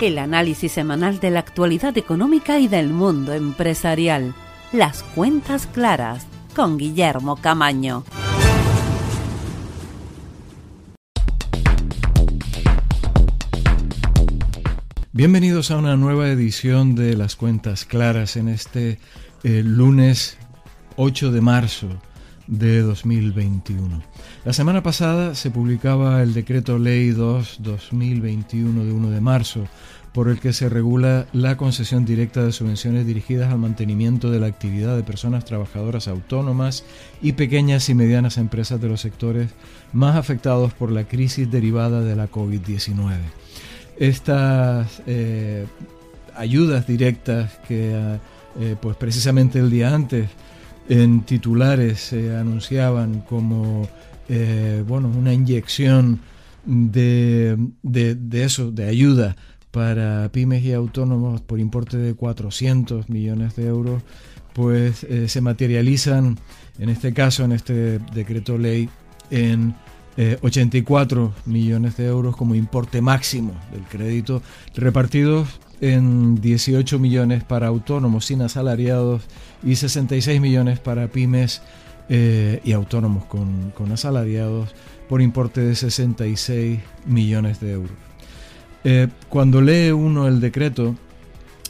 El análisis semanal de la actualidad económica y del mundo empresarial. Las cuentas claras con Guillermo Camaño. Bienvenidos a una nueva edición de Las Cuentas Claras en este eh, lunes 8 de marzo de 2021. La semana pasada se publicaba el decreto ley 2-2021 de 1 de marzo, por el que se regula la concesión directa de subvenciones dirigidas al mantenimiento de la actividad de personas trabajadoras autónomas y pequeñas y medianas empresas de los sectores más afectados por la crisis derivada de la COVID-19. Estas eh, ayudas directas que eh, pues precisamente el día antes en titulares se anunciaban como eh, bueno, una inyección de, de, eso, de ayuda para pymes y autónomos por importe de 400 millones de euros, pues eh, se materializan, en este caso, en este decreto ley, en 84 eh, millones de euros como importe máximo del crédito, repartidos en 18 millones para autónomos sin asalariados y 66 millones para pymes eh, y autónomos con, asalariados por importe de 66 millones de euros. Eh, cuando lee uno el decreto,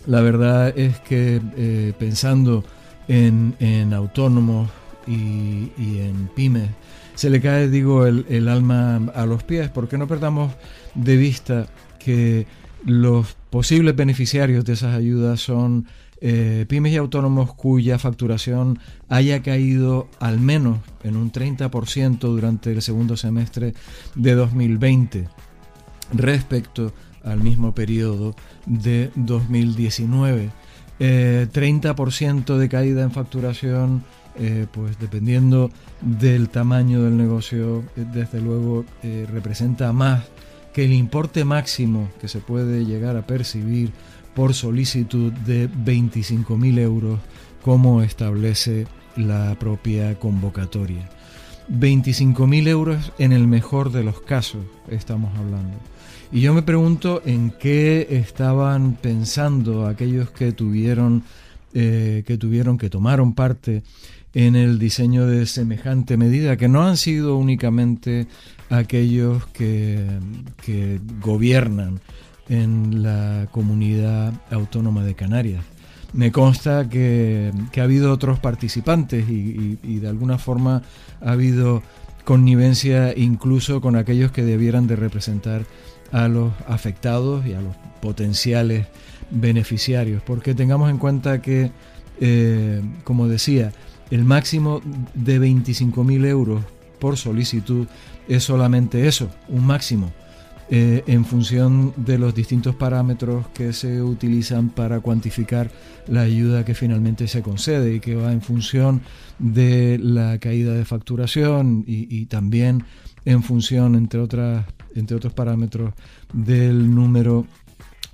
la verdad es que eh, pensando en, autónomos y, en pymes, se le cae, digo, el, el alma a los pies, porque no perdamos de vista que los posibles beneficiarios de esas ayudas son eh, pymes y autónomos cuya facturación haya caído al menos en un 30% durante el segundo semestre de 2020 respecto al mismo periodo de 2019. 30% eh, de caída en facturación, eh, pues dependiendo del tamaño del negocio, desde luego representa más que el importe máximo que se puede llegar a percibir por solicitud de 25.000 euros como establece la propia convocatoria. 25.000 euros en el mejor de los casos estamos hablando. Y yo me pregunto en qué estaban pensando aquellos que tuvieron, eh, que tuvieron, que tomaron parte en el diseño de semejante medida, que no han sido únicamente aquellos que, que gobiernan en la comunidad autónoma de Canarias. Me consta que, ha habido otros participantes y, de alguna forma ha habido connivencia incluso con aquellos que debieran de representar a los afectados y a los potenciales beneficiarios, porque tengamos en cuenta que, eh, como decía, el máximo de 25.000 euros por solicitud es solamente eso, un máximo. Eh, en función de los distintos parámetros que se utilizan para cuantificar la ayuda que finalmente se concede y que va en función de la caída de facturación y, también en función, entre, otras, entre otros parámetros, del número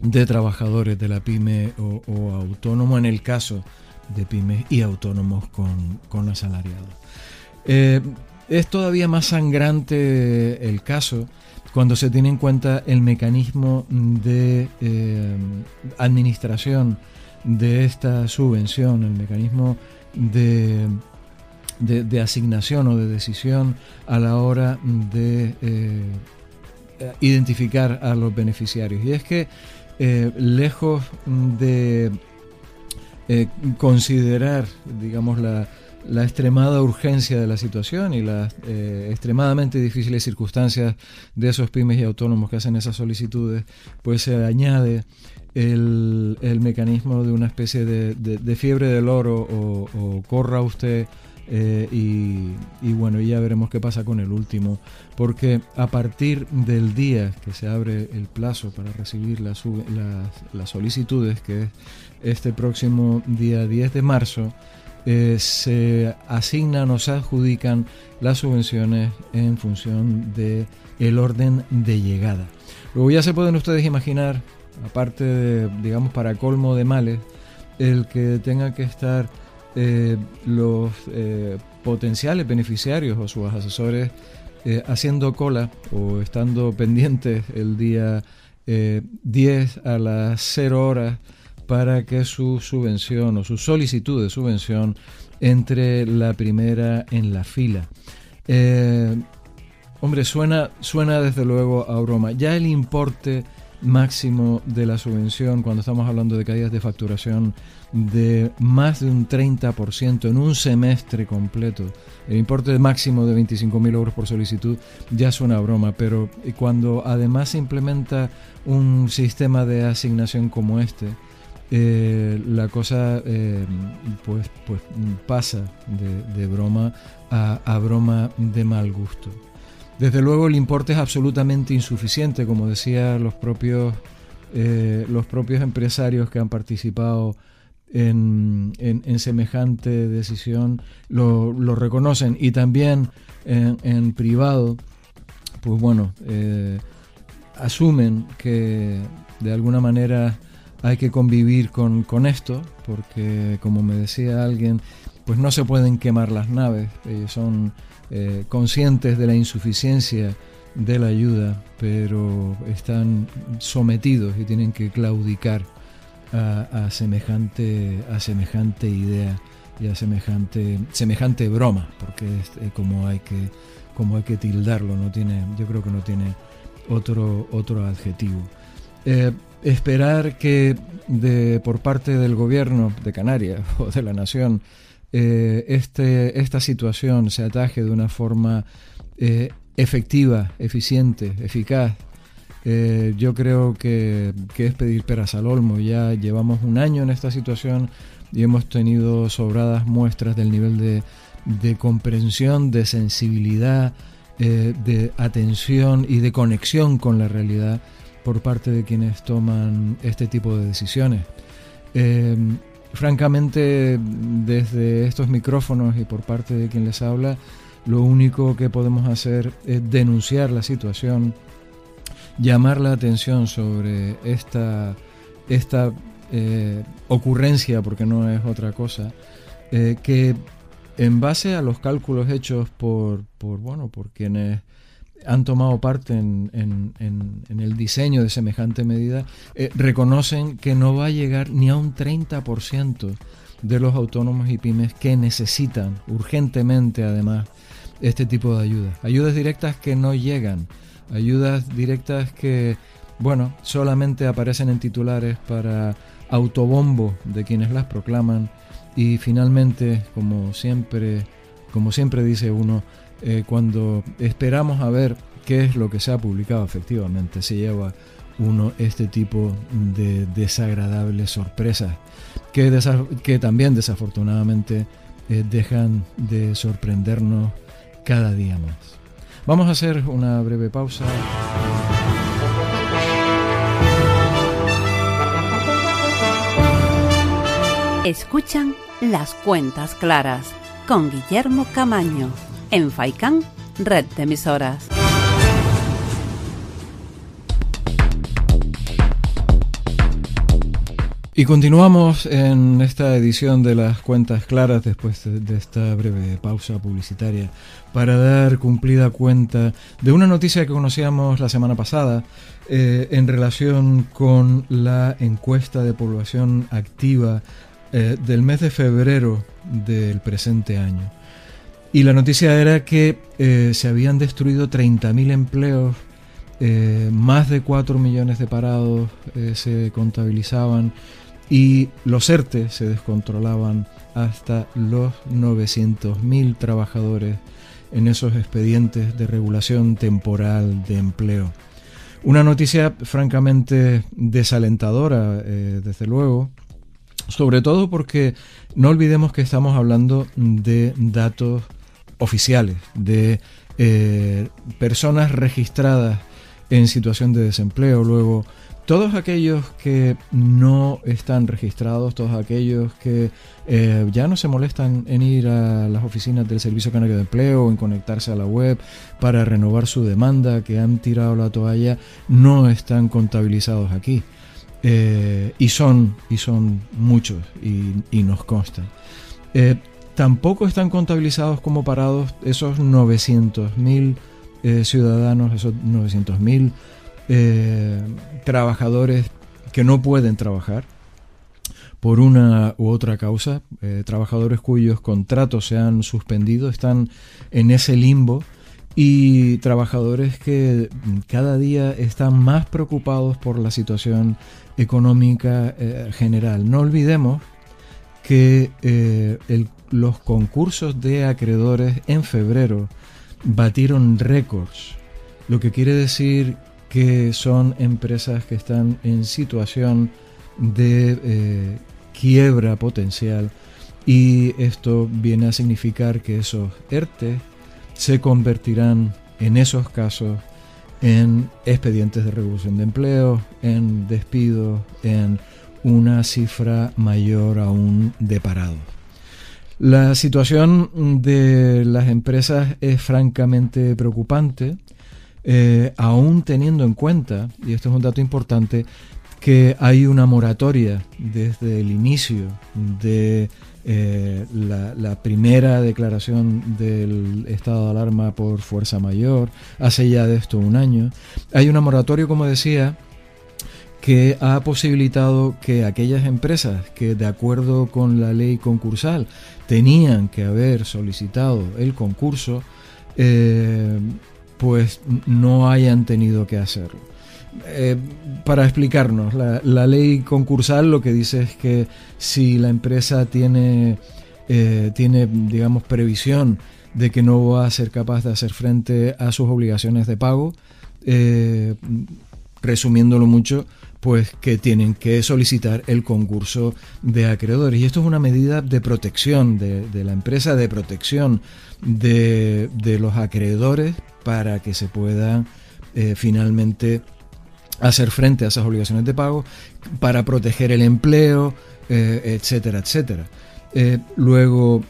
de trabajadores de la pyme o, autónomo en el caso de pymes y autónomos con, con asalariados. Eh, es todavía más sangrante el caso cuando se tiene en cuenta el mecanismo de eh, administración de esta subvención, el mecanismo de, de, asignación o de decisión a la hora de eh, identificar a los beneficiarios. Y es que eh, lejos de considerar, digamos, la, la extremada urgencia de la situación y las eh, extremadamente difíciles circunstancias de esos pymes y autónomos que hacen esas solicitudes, pues se añade el, mecanismo de una especie de, fiebre del oro o, corra usted eh, y, bueno, ya veremos qué pasa con el último, porque a partir del día que se abre el plazo para recibir las, las solicitudes, que es este próximo día 10 de marzo, eh, se asignan o se adjudican las subvenciones en función de el orden de llegada. Luego ya se pueden ustedes imaginar, aparte de, digamos, para colmo de males, el que tengan que estar eh, los eh, potenciales beneficiarios o sus asesores haciendo cola o estando pendientes el día 10 a las 0 horas para que su subvención o su solicitud de subvención entre la primera en la fila. hombre, suena, suena desde luego a broma. Ya el importe máximo de la subvención, cuando estamos hablando de caídas de facturación de más de un 30% en un semestre completo, el importe máximo de 25.000 euros por solicitud ya es una broma, pero cuando además se implementa un sistema de asignación como este, eh, la cosa eh, pues, pues pasa de, broma a broma de mal gusto. Desde luego el importe es absolutamente insuficiente, como decía los propios, eh, los propios empresarios que han participado en, semejante decisión lo, reconocen y también en, privado, pues bueno, asumen que de alguna manera hay que convivir con, con, esto, porque como me decía alguien, pues no se pueden quemar las naves, ellos son eh, conscientes de la insuficiencia de la ayuda, pero están sometidos y tienen que claudicar a, semejante, a semejante idea y a semejante, semejante broma, porque es eh, como hay que como hay que tildarlo, no tiene, yo creo que no tiene otro, otro adjetivo. Eh, esperar que de, por parte del gobierno de Canarias o de la nación eh, este, esta situación se ataje de una forma eh, efectiva, eficiente, eficaz, eh, yo creo que, es pedir peras al olmo. Ya llevamos un año en esta situación y hemos tenido sobradas muestras del nivel de, de comprensión, de sensibilidad, de atención y de conexión con la realidad por parte de quienes toman este tipo de decisiones. Francamente, desde estos micrófonos y por parte de quien les habla, lo único que podemos hacer es denunciar la situación, llamar la atención sobre esta, esta eh, ocurrencia, porque no es otra cosa, eh, que en base a los cálculos hechos por, por, bueno, por quienes han tomado parte en, el diseño de semejante medida, eh, reconocen que no va a llegar ni a un 30% de los autónomos y pymes que necesitan urgentemente además este tipo de ayudas. Ayudas directas que no llegan, ayudas directas que, bueno, solamente aparecen en titulares para autobombo de quienes las proclaman y finalmente, como siempre, como siempre dice uno, eh, cuando esperamos a ver qué es lo que se ha publicado efectivamente, se lleva uno este tipo de desagradables sorpresas que, que también desafortunadamente eh, dejan de sorprendernos cada día más. Vamos a hacer una breve pausa. Escuchan las cuentas claras con Guillermo Camaño en Faicán, red de emisoras. Y continuamos en esta edición de las cuentas claras después de, esta breve pausa publicitaria para dar cumplida cuenta de una noticia que conocíamos la semana pasada eh, en relación con la encuesta de población activa eh, del mes de febrero del presente año. Y la noticia era que eh, se habían destruido 30.000 empleos, eh, más de 4 millones de parados eh, se contabilizaban y los ERTE se descontrolaban hasta los 900.000 trabajadores en esos expedientes de regulación temporal de empleo. Una noticia francamente desalentadora, desde luego, sobre todo porque no olvidemos que estamos hablando de datos oficiales, de eh, personas registradas en situación de desempleo. Luego, todos aquellos que no están registrados, todos aquellos que eh, ya no se molestan en ir a las oficinas del Servicio Canario de Empleo en conectarse a la web para renovar su demanda, que han tirado la toalla, no están contabilizados aquí. Eh, y son y son muchos y, nos consta. Tampoco están contabilizados como parados esos 900.000 eh, ciudadanos, esos 900.000 trabajadores que no pueden trabajar por una u otra causa, trabajadores cuyos contratos se han suspendido, están en ese limbo y trabajadores que cada día están más preocupados por la situación económica eh, general. No olvidemos que eh, los concursos de acreedores en febrero batieron récords, lo que quiere decir que son empresas que están en situación de eh, quiebra potencial y esto viene a significar que esos ERTE se convertirán en esos casos en expedientes de revolución de empleo, en despidos, en una cifra mayor aún de parado. La situación de las empresas es francamente preocupante, eh, aún teniendo en cuenta, y esto es un dato importante, que hay una moratoria desde el inicio de eh, la, primera declaración del estado de alarma por fuerza mayor, hace ya de esto un año. Hay una moratoria, como decía, que ha posibilitado que aquellas empresas que de acuerdo con la ley concursal tenían que haber solicitado el concurso, eh, pues no hayan tenido que hacerlo. Eh, para explicarnos, la, ley concursal lo que dice es que si la empresa tiene, eh, tiene, digamos, previsión de que no va a ser capaz de hacer frente a sus obligaciones de pago, resumiéndolo mucho, pues que tienen que solicitar el concurso de acreedores. Y esto es una medida de protección de, la empresa, de protección de, los acreedores para que se puedan finalmente hacer frente a esas obligaciones de pago para proteger el empleo, eh, etcétera, etcétera. Eh, luego,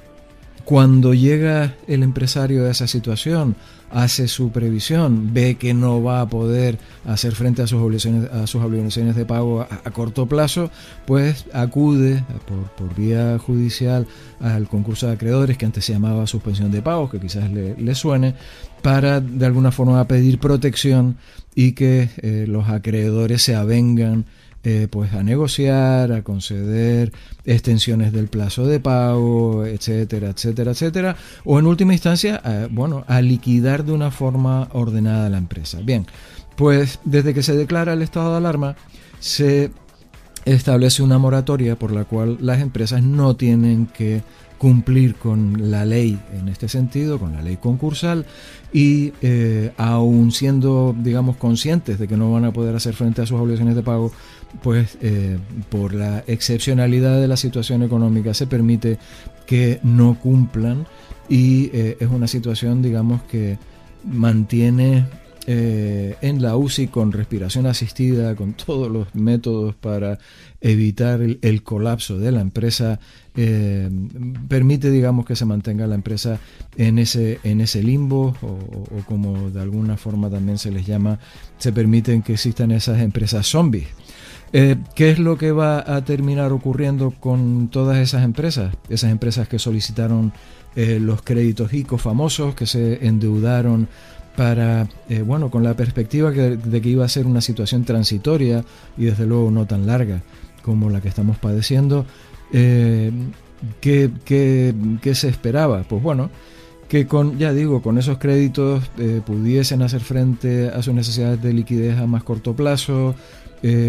cuando llega el empresario a esa situación, hace su previsión, ve que no va a poder hacer frente a sus obligaciones, a sus obligaciones de pago a, corto plazo, pues acude por, vía judicial al concurso de acreedores, que antes se llamaba suspensión de pagos, que quizás le, le suene, para de alguna forma pedir protección y que eh, los acreedores se avengan eh, pues a negociar, a conceder extensiones del plazo de pago, etcétera, etcétera, etcétera, o en última instancia, bueno, a liquidar de una forma ordenada la empresa. Bien, pues desde que se declara el estado de alarma, se establece una moratoria por la cual las empresas no tienen que cumplir con la ley en este sentido, con la ley concursal, y eh, aún siendo, digamos, conscientes de que no van a poder hacer frente a sus obligaciones de pago, pues eh, por la excepcionalidad de la situación económica se permite que no cumplan y eh, es una situación, digamos, que mantiene eh, en la UCI con respiración asistida, con todos los métodos para evitar el, colapso de la empresa, eh, permite, digamos, que se mantenga la empresa en ese, en ese limbo o, como de alguna forma también se les llama, se permiten que existan esas empresas zombies. Eh, ¿Qué es lo que va a terminar ocurriendo con todas esas empresas? Esas empresas que solicitaron los créditos ICO famosos, que se endeudaron para, eh, bueno, con la perspectiva de que iba a ser una situación transitoria y desde luego no tan larga como la que estamos padeciendo, eh, ¿qué, se esperaba? Pues bueno, que con, ya digo, con esos créditos eh, pudiesen hacer frente a sus necesidades de liquidez a más corto plazo.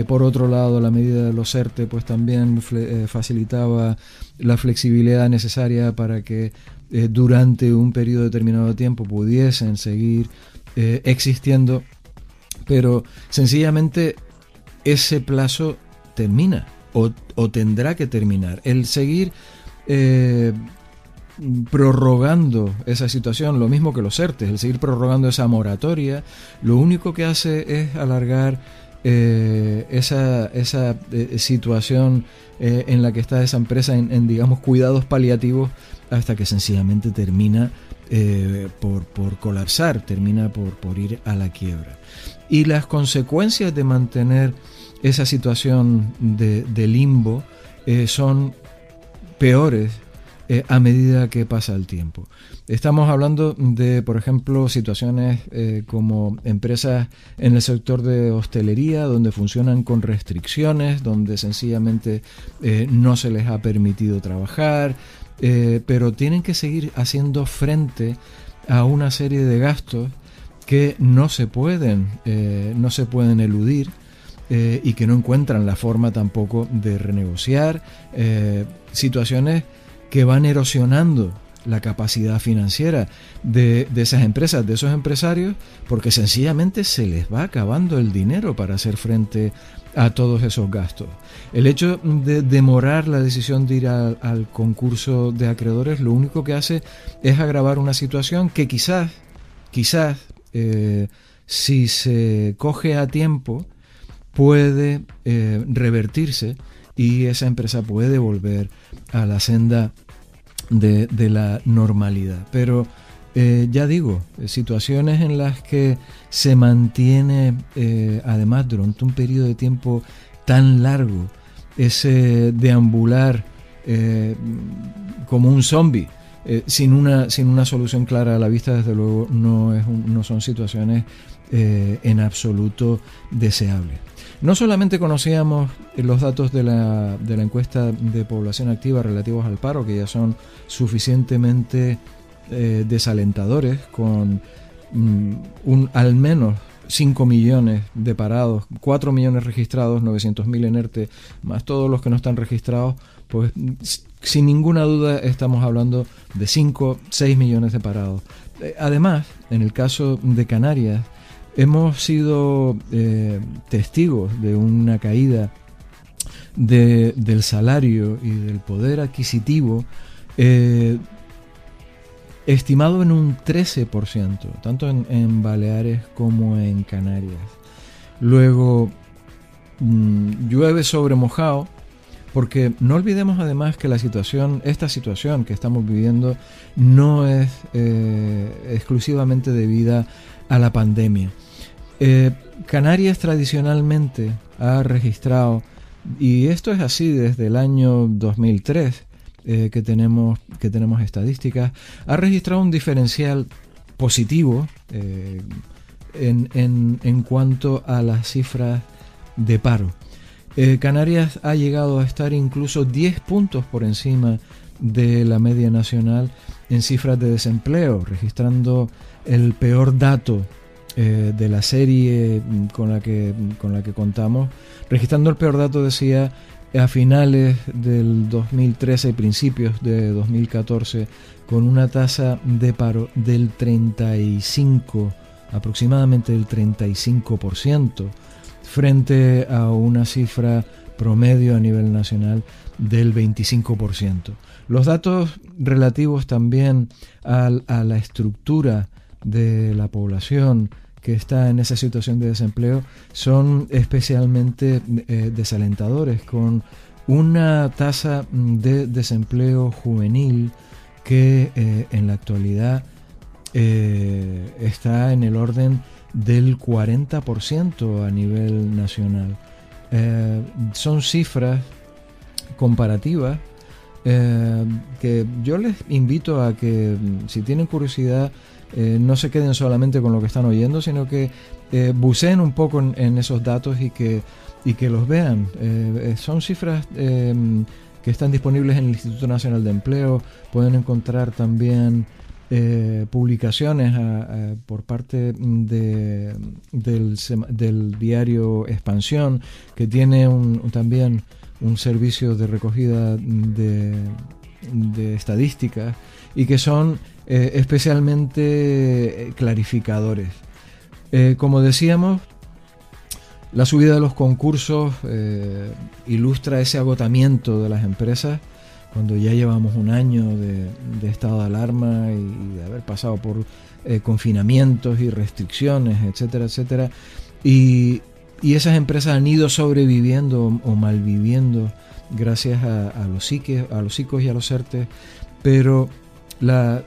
Por otro lado, la medida de los ERTE pues también facilitaba la flexibilidad necesaria para que eh, durante un periodo determinado de tiempo pudiesen seguir eh, existiendo, pero sencillamente ese plazo termina o, tendrá que terminar. El seguir eh, prorrogando esa situación, lo mismo que los ERTES, el seguir prorrogando esa moratoria, lo único que hace es alargar esa, esa situación en la que está esa empresa en, digamos, cuidados paliativos hasta que sencillamente termina eh, por, colapsar, termina por, por, ir a la quiebra. Y las consecuencias de mantener esa situación de, limbo eh, son peores eh, a medida que pasa el tiempo. Estamos hablando de, por ejemplo, situaciones eh, como empresas en el sector de hostelería, donde funcionan con restricciones, donde sencillamente eh, no se les ha permitido trabajar, pero tienen que seguir haciendo frente a una serie de gastos que no se pueden, no se pueden eludir. y que no encuentran la forma tampoco de renegociar situaciones que van erosionando la capacidad financiera de, esas empresas, de esos empresarios, porque sencillamente se les va acabando el dinero para hacer frente a todos esos gastos. El hecho de demorar la decisión de ir al concurso de acreedores lo único que hace es agravar una situación que quizás, quizás, eh, si se coge a tiempo, puede eh, revertirse y esa empresa puede volver a la senda de, la normalidad. Pero eh, ya digo, situaciones en las que se mantiene, eh, además durante un periodo de tiempo tan largo, ese deambular eh, como un zombie, sin, una, sin una solución clara a la vista, desde luego no, es no son situaciones en absoluto deseables. No solamente conocíamos los datos de la, de la encuesta de población activa relativos al paro, que ya son suficientemente eh, desalentadores, con mm, un, al menos 5 millones de parados, 4 millones registrados, 900 mil en ERTE, más todos los que no están registrados, pues sin ninguna duda estamos hablando de 5, 6 millones de parados. Eh, además, en el caso de Canarias, hemos sido eh, testigos de una caída del salario y del poder adquisitivo eh, estimado en un 13%, tanto en, Baleares como en Canarias. Luego, mm, llueve sobre mojado, porque no olvidemos además que la situación, esta situación que estamos viviendo, no es eh, exclusivamente debida a la pandemia. Eh, Canarias tradicionalmente ha registrado, y esto es así desde el año 2003, eh, que, tenemos, que tenemos estadísticas, ha registrado un diferencial positivo eh, en, en, cuanto a las cifras de paro. Canarias ha llegado a estar incluso 10 puntos por encima de la media nacional en cifras de desempleo, registrando el peor dato eh, de la serie con la, que, con la que contamos, registrando el peor dato, decía, a finales del 2013 y principios de 2014, con una tasa de paro del 35, aproximadamente del 35%, frente a una cifra promedio a nivel nacional del 25%. Los datos relativos también a la estructura de la población, que está en esa situación de desempleo son especialmente eh, desalentadores, con una tasa de desempleo juvenil que eh, en la actualidad eh, está en el orden del 40% a nivel nacional. son cifras comparativas que yo les invito a que si tienen curiosidad eh, no se queden solamente con lo que están oyendo, sino que eh, buceen un poco en, esos datos y que, y que los vean. Eh, son cifras em, que están disponibles en el Instituto Nacional de Empleo. Pueden encontrar también publicaciones por parte de, del, diario Expansión, que tiene también un servicio de recogida de, de estadísticas y que son eh, especialmente eh, clarificadores. Eh, como decíamos, la subida de los concursos ilustra ese agotamiento de las empresas cuando ya llevamos un año de, estado de alarma y, de haber pasado por confinamientos y restricciones, etcétera, etcétera. Y, esas empresas han ido sobreviviendo o malviviendo gracias a, los psiques, a los psicos y a los ERTE, pero la,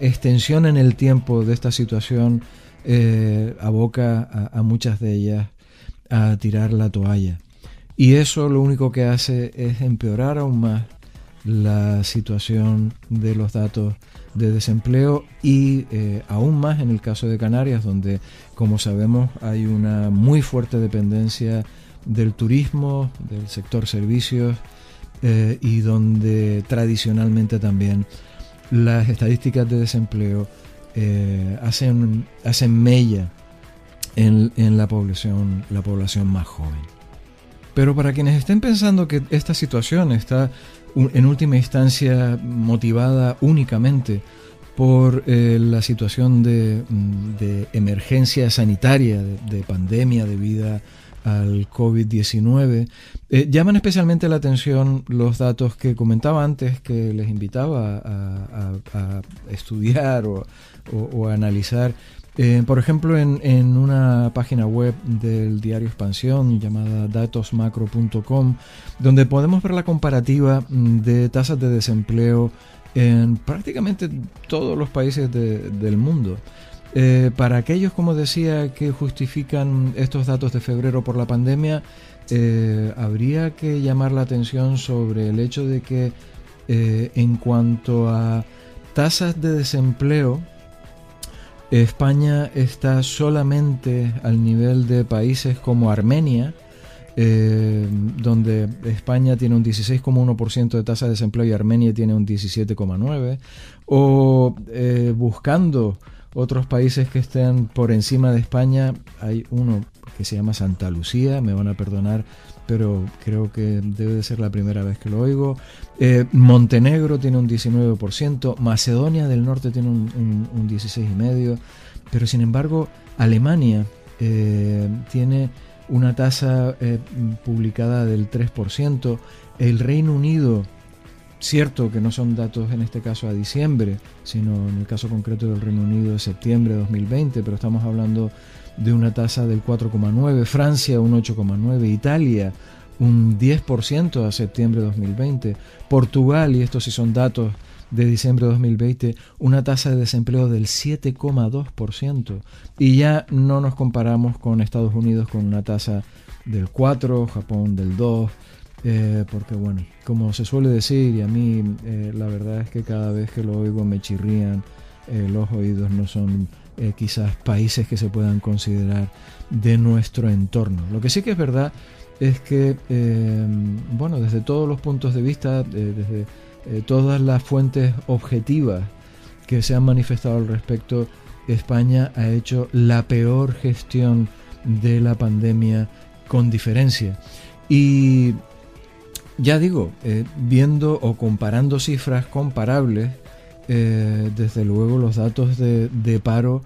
extensión en el tiempo de esta situación eh, aboca a, muchas de ellas a tirar la toalla. Y eso lo único que hace es empeorar aún más la situación de los datos de desempleo y eh, aún más en el caso de Canarias, donde, como sabemos, hay una muy fuerte dependencia del turismo, del sector servicios eh, y donde tradicionalmente también las estadísticas de desempleo eh, hacen, hacen mella en, en, la, población, la población más joven. Pero para quienes estén pensando que esta situación está en última instancia motivada únicamente por eh, la situación de, mm, emergencia sanitaria, de, pandemia debido al COVID-19. Eh, llaman especialmente la atención los datos que comentaba antes, que les invitaba a, estudiar o, a analizar. Eh, por ejemplo, en, una página web del diario Expansión llamada datosmacro.com, donde podemos ver la comparativa mm, de tasas de desempleo en prácticamente todos los países del mundo. Eh, para aquellos, como decía, que justifican estos datos de febrero por la pandemia, eh, habría que llamar la atención sobre el hecho de que eh, en cuanto a tasas de desempleo, España está solamente al nivel de países como Armenia, donde España tiene un 16,1% de tasa de desempleo y Armenia tiene un 17,9%, o eh, buscando otros países que estén por encima de España, hay uno que se llama Santa Lucía, me van a perdonar, pero creo que debe de ser la primera vez que lo oigo. Eh, Montenegro tiene un 19%, Macedonia del Norte tiene un, un 16,5%, pero sin embargo Alemania tiene una tasa eh, publicada del 3%. El Reino Unido, cierto que no son datos en este caso a diciembre, sino en el caso concreto del Reino Unido de septiembre de 2020, pero estamos hablando de una tasa del 4,9%, Francia un 8,9%, Italia un 10% a septiembre de 2020, Portugal, y estos sí son datos de diciembre de 2020 una tasa de desempleo del 7,2% y ya no nos comparamos con Estados Unidos con una tasa del 4, Japón del 2, eh, porque bueno, como se suele decir y a mí eh, la verdad es que cada vez que lo oigo me chirrían eh, los oídos, no son quizás países que se puedan considerar de nuestro entorno. Lo que sí que es verdad es que, bueno, desde todos los puntos de vista, desde todas las fuentes objetivas que se han manifestado al respecto, España ha hecho la peor gestión de la pandemia con diferencia. Y ya digo, eh, viendo o comparando cifras comparables, eh, desde luego los datos de, paro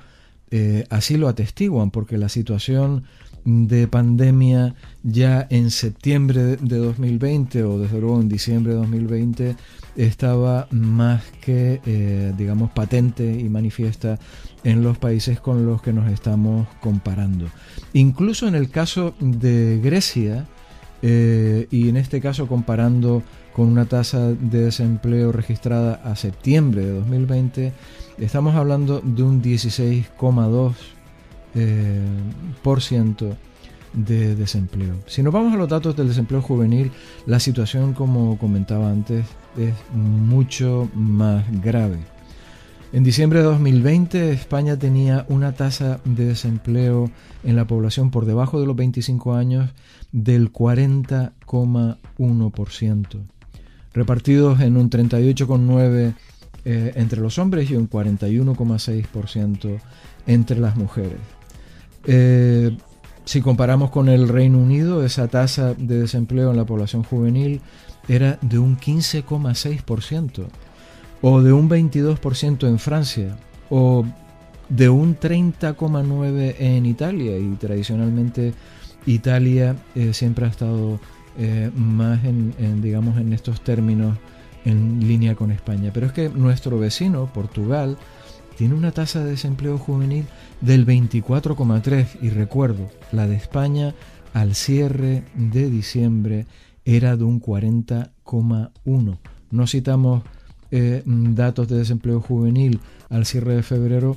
así lo atestiguan, porque la situación de pandemia ya en septiembre de 2020 o desde luego en diciembre de 2020 estaba más que, eh, digamos, patente y manifiesta en los países con los que nos estamos comparando. Incluso en el caso de Grecia, eh, y en este caso comparando con una tasa de desempleo registrada a septiembre de 2020, estamos hablando de un 16,2% eh, de desempleo. Si nos vamos a los datos del desempleo juvenil, la situación, como comentaba antes, es mucho más grave. En diciembre de 2020 España tenía una tasa de desempleo en la población por debajo de los 25 años del 40,1%, repartidos en un 38,9% eh, entre los hombres y un 41,6% entre las mujeres. Eh, si comparamos con el Reino Unido, esa tasa de desempleo en la población juvenil era de un 15,6%, o de un 22% en Francia, o de un 30,9% en Italia, y tradicionalmente Italia eh, siempre ha estado eh, más en, digamos, en estos términos en línea con España. Pero es que nuestro vecino, Portugal, tiene una tasa de desempleo juvenil del 24,3 y recuerdo, la de España al cierre de diciembre era de un 40,1. No citamos eh, datos de desempleo juvenil al cierre de febrero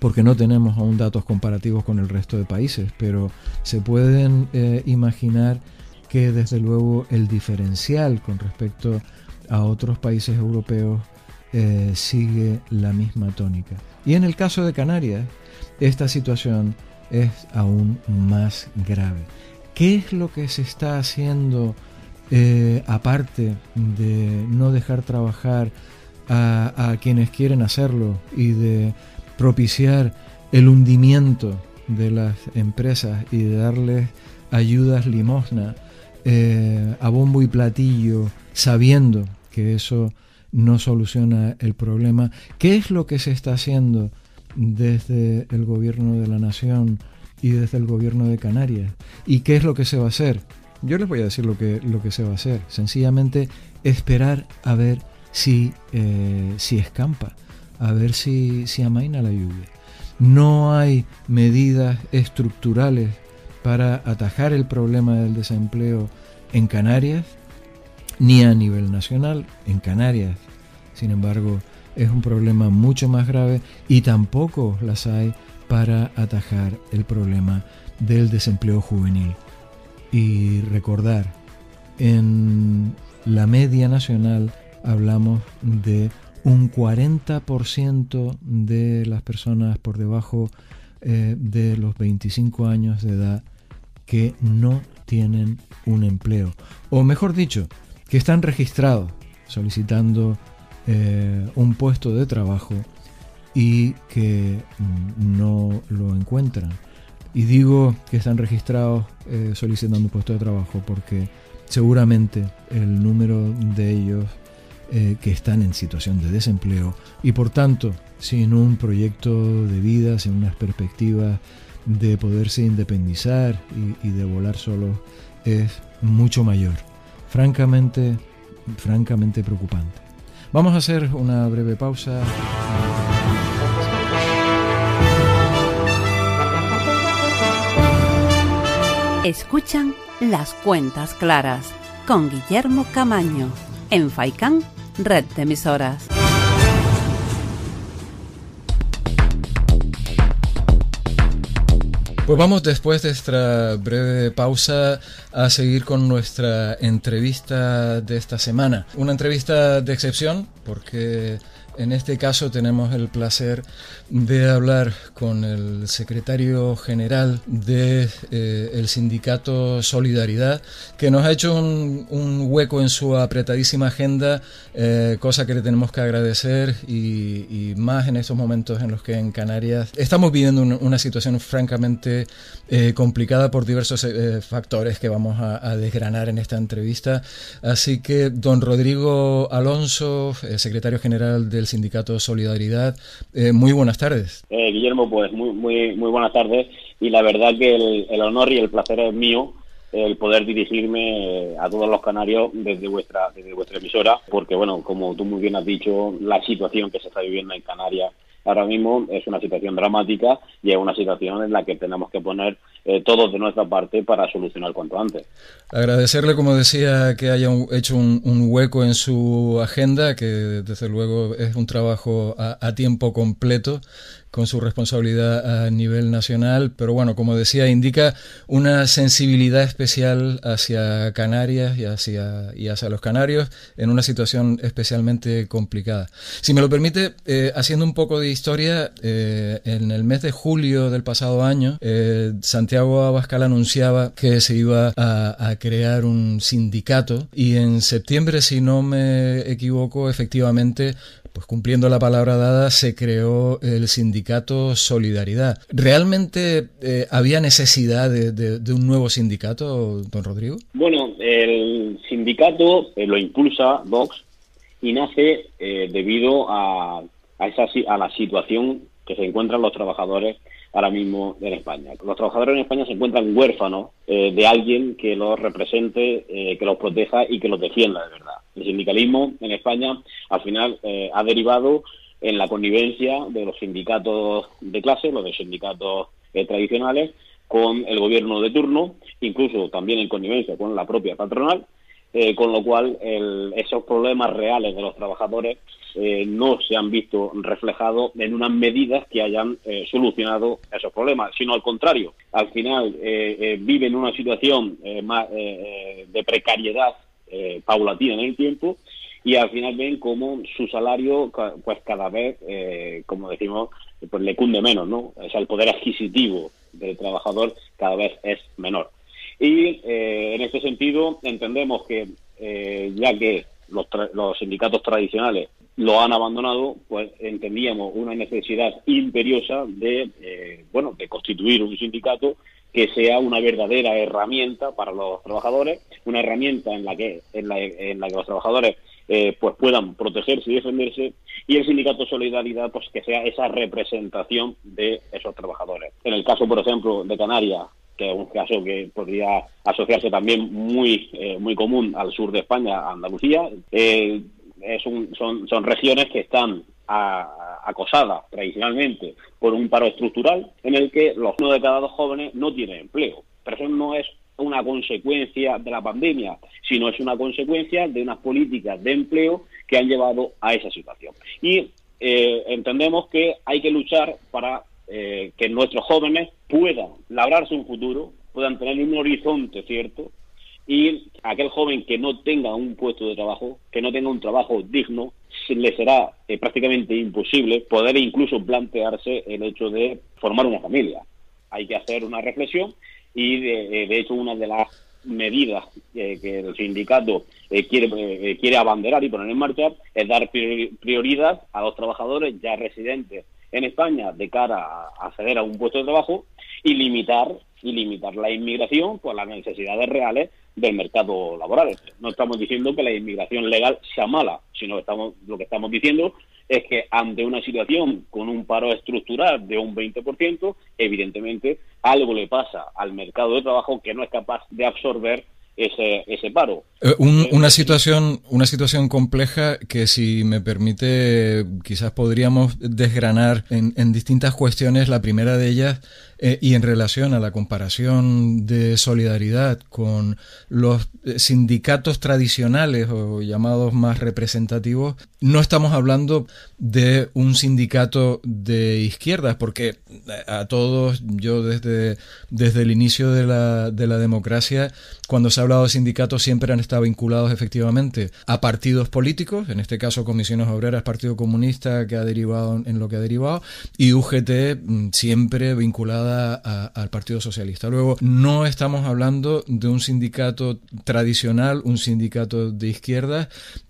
porque no tenemos aún datos comparativos con el resto de países, pero se pueden eh, imaginar que desde luego el diferencial con respecto a otros países europeos eh, sigue la misma tónica. Y en el caso de Canarias, esta situación es aún más grave. ¿Qué es lo que se está haciendo eh, aparte de no dejar trabajar a, quienes quieren hacerlo y de propiciar el hundimiento de las empresas y de darles ayudas limosna eh, a bombo y platillo, sabiendo que eso no soluciona el problema. ¿Qué es lo que se está haciendo desde el gobierno de la nación y desde el gobierno de Canarias? ¿Y qué es lo que se va a hacer? Yo les voy a decir lo que, lo que se va a hacer. Sencillamente esperar a ver si, eh, si escampa, a ver si, si amaina la lluvia. No hay medidas estructurales para atajar el problema del desempleo en Canarias, ni a nivel nacional. En Canarias, sin embargo, es un problema mucho más grave y tampoco las hay para atajar el problema del desempleo juvenil y recordar, en la media nacional hablamos de un 40% de las personas por debajo eh, de los 25 años de edad que no tienen un empleo. O mejor dicho, que están registrados solicitando eh, un puesto de trabajo y que mm, no lo encuentran. Y digo que están registrados eh, solicitando un puesto de trabajo porque seguramente el número de ellos eh, que están en situación de desempleo y por tanto sin un proyecto de vida, sin unas perspectivas de poderse independizar y, y de volar solos es mucho mayor. Francamente, francamente preocupante. Vamos a hacer una breve pausa. Escuchan Las Cuentas Claras con Guillermo Camaño en Faicán, Red de Emisoras. Pues vamos después de esta breve pausa a seguir con nuestra entrevista de esta semana. Una entrevista de excepción porque en este caso tenemos el placer de hablar con el secretario general del de, eh, sindicato Solidaridad, que nos ha hecho un, hueco en su apretadísima agenda, eh, cosa que le tenemos que agradecer y, más en estos momentos en los que en Canarias estamos viviendo una situación francamente eh, complicada por diversos factores que vamos a, a, desgranar en esta entrevista. Así que don Rodrigo Alonso, secretario general del Sindicato Solidaridad. Eh, muy buenas tardes. Eh, Guillermo, pues muy, muy, muy buenas tardes y la verdad que el, honor y el placer es mío el poder dirigirme a todos los canarios desde vuestra desde vuestra emisora porque bueno como tú muy bien has dicho la situación que se está viviendo en Canarias ahora mismo es una situación dramática y es una situación en la que tenemos que poner eh, todos de nuestra parte para solucionar cuanto antes. Agradecerle, como decía, que haya hecho un, hueco en su agenda, que desde luego es un trabajo a tiempo completo con su responsabilidad a nivel nacional, pero bueno, como decía, indica una sensibilidad especial hacia Canarias y hacia, y hacia los canarios en una situación especialmente complicada. Si me lo permite, eh, haciendo un poco de historia, eh, en el mes de julio del pasado año, eh, Santiago Abascal anunciaba que se iba a, a crear un sindicato y en septiembre, si no me equivoco, efectivamente pues cumpliendo la palabra dada, se creó el sindicato Solidaridad. ¿Realmente eh, había necesidad de, un nuevo sindicato, don Rodrigo? Bueno, el sindicato eh, lo impulsa Vox y nace eh, debido a, a, esa, a la situación que se encuentran los trabajadores ahora mismo en España. Los trabajadores en España se encuentran huérfanos de alguien que los represente, que los proteja y que los defienda de verdad. El sindicalismo en España al final eh, ha derivado en la connivencia de los sindicatos de clase, los de sindicatos eh, tradicionales, con el gobierno de turno, incluso también en connivencia con la propia patronal, eh, con lo cual esos problemas reales de los trabajadores no se han visto reflejados en unas medidas que hayan solucionado esos problemas, sino al contrario, al final viven una situación de precariedad eh, paulatina en el tiempo y al final ven como su salario pues cada vez, eh, como decimos, pues le cunde menos, ¿no? O sea, el poder adquisitivo del trabajador cada vez es menor. Y eh, en este sentido entendemos que eh, ya que los, los sindicatos tradicionales lo han abandonado, pues entendíamos una necesidad imperiosa de, bueno, de constituir un sindicato que sea una verdadera herramienta para los trabajadores, una herramienta en la que, en la, en la que los trabajadores eh, pues puedan protegerse y defenderse, y el sindicato Solidaridad, pues que sea esa representación de esos trabajadores. En el caso, por ejemplo, de Canarias, que es un caso que podría asociarse también muy, eh, muy común al sur de España, Andalucía, eh, son, son regiones que están acosadas tradicionalmente por un paro estructural en el que los uno de cada dos jóvenes no tienen empleo. Pero eso no es una consecuencia de la pandemia, sino es una consecuencia de unas políticas de empleo que han llevado a esa situación. Y eh, entendemos que hay que luchar para eh, que nuestros jóvenes puedan labrarse un futuro, puedan tener un horizonte cierto, y aquel joven que no tenga un puesto de trabajo, que no tenga un trabajo digno, le será eh, prácticamente imposible poder incluso plantearse el hecho de formar una familia. Hay que hacer una reflexión y de, eh, hecho una de las medidas que el sindicato quiere, quiere abanderar y poner en marcha es dar prioridad a los trabajadores ya residentes en España de cara a acceder a un puesto de trabajo y limitar y limitar la inmigración por las necesidades reales del mercado laboral. No estamos diciendo que la inmigración legal sea mala, sino que estamos, lo que estamos diciendo es que ante una situación con un paro estructural de un 20%, evidentemente algo le pasa al mercado de trabajo que no es capaz de absorber ese, ese paro. Eh, una, situación, una situación compleja que, si me permite, quizás podríamos desgranar en, en distintas cuestiones. La primera de ellas eh, y en relación a la comparación de solidaridad con los eh, sindicatos tradicionales o llamados más representativos, no estamos hablando de un sindicato de izquierdas, porque eh, a todos, yo desde, desde el inicio de la, de la democracia, cuando se ha hablado de sindicatos siempre han estado vinculados efectivamente a partidos políticos, en este caso Comisiones Obreras, Partido Comunista, que ha derivado en lo que ha derivado, y UGT mm, siempre vinculada al Partido Socialista. Luego, no estamos hablando de un sindicato tradicional, un sindicato de izquierda,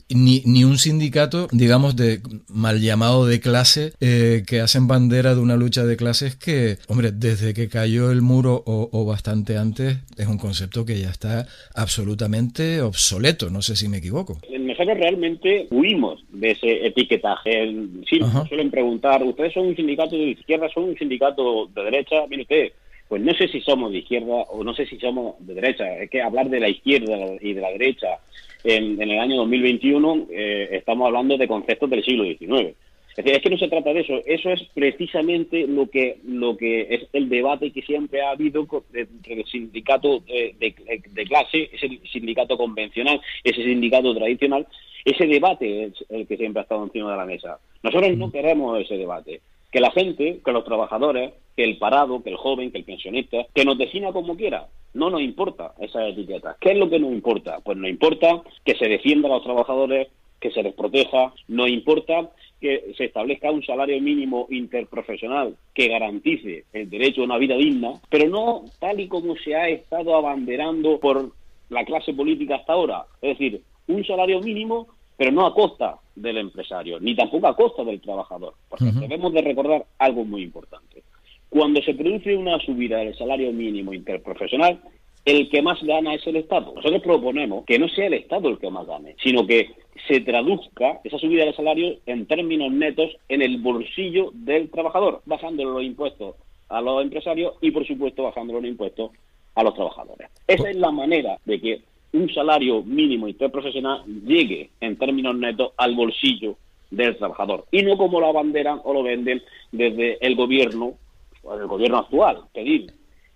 ni, ni, un sindicato, digamos, de mal llamado de clase, eh, que hacen bandera de una lucha de clases que, hombre, desde que cayó el muro o, bastante antes, es un concepto que ya está absolutamente obsoleto. No sé si me equivoco. Nosotros realmente huimos de ese etiquetaje. Sí, suelen preguntar, ¿ustedes son un sindicato de izquierda, son un sindicato de derecha? Mire usted, pues no sé si somos de izquierda o no sé si somos de derecha. Es que hablar de la izquierda y de la derecha en, el año 2021 eh, estamos hablando de conceptos del siglo XIX. Es decir, es que no se trata de eso. Eso es precisamente lo que lo que es el debate que siempre ha habido entre el sindicato de, de, clase, ese sindicato convencional, ese sindicato tradicional. Ese debate es el que siempre ha estado encima de la mesa. Nosotros no queremos ese debate. Que la gente, que los trabajadores, que el parado, que el joven, que el pensionista, que nos defina como quiera. No nos importa esa etiqueta. ¿Qué es lo que nos importa? Pues nos importa que se defienda a los trabajadores, que se les proteja, nos importa que se establezca un salario mínimo interprofesional que garantice el derecho a una vida digna, pero no tal y como se ha estado abanderando por la clase política hasta ahora. Es decir, un salario mínimo, pero no a costa del empresario, ni tampoco a costa del trabajador. Porque debemos de recordar algo muy importante. Cuando se produce una subida del salario mínimo interprofesional, el que más gana es el Estado. Nosotros proponemos que no sea el Estado el que más gane, sino que se traduzca esa subida del salario en términos netos en el bolsillo del trabajador, bajándole los impuestos a los empresarios y, por supuesto, bajándole los impuestos a los trabajadores. Esa es la manera de que un salario mínimo interprofesional llegue en términos netos al bolsillo del trabajador y no como lo abanderan o lo venden desde el gobierno o el gobierno actual pedir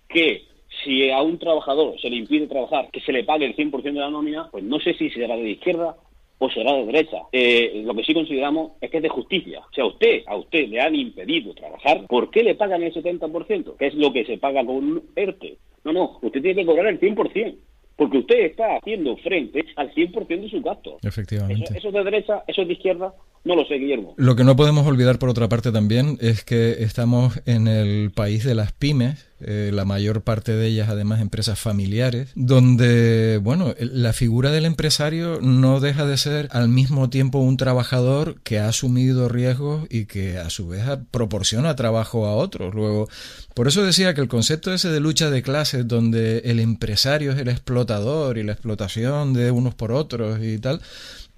que si a un trabajador se le impide trabajar, que se le pague el 100% de la nómina, pues no sé si será de izquierda o será de derecha. Eh, lo que sí consideramos es que es de justicia. O sea, usted, a usted le han impedido trabajar, ¿por qué le pagan el 70%? Que es lo que se paga con un ERTE. No, no, usted tiene que cobrar el 100%. Porque usted está haciendo frente al 100% de sus gastos. Efectivamente. Eso, eso es de derecha, eso es de izquierda, no lo sé, Guillermo. Lo que no podemos olvidar, por otra parte, también es que estamos en el país de las pymes, eh, la mayor parte de ellas, además, empresas familiares, donde, bueno, la figura del empresario no deja de ser al mismo tiempo un trabajador que ha asumido riesgos y que a su vez proporciona trabajo a otros. Luego, por eso decía que el concepto ese de lucha de clases, donde el empresario es el explotador y la explotación de unos por otros y tal,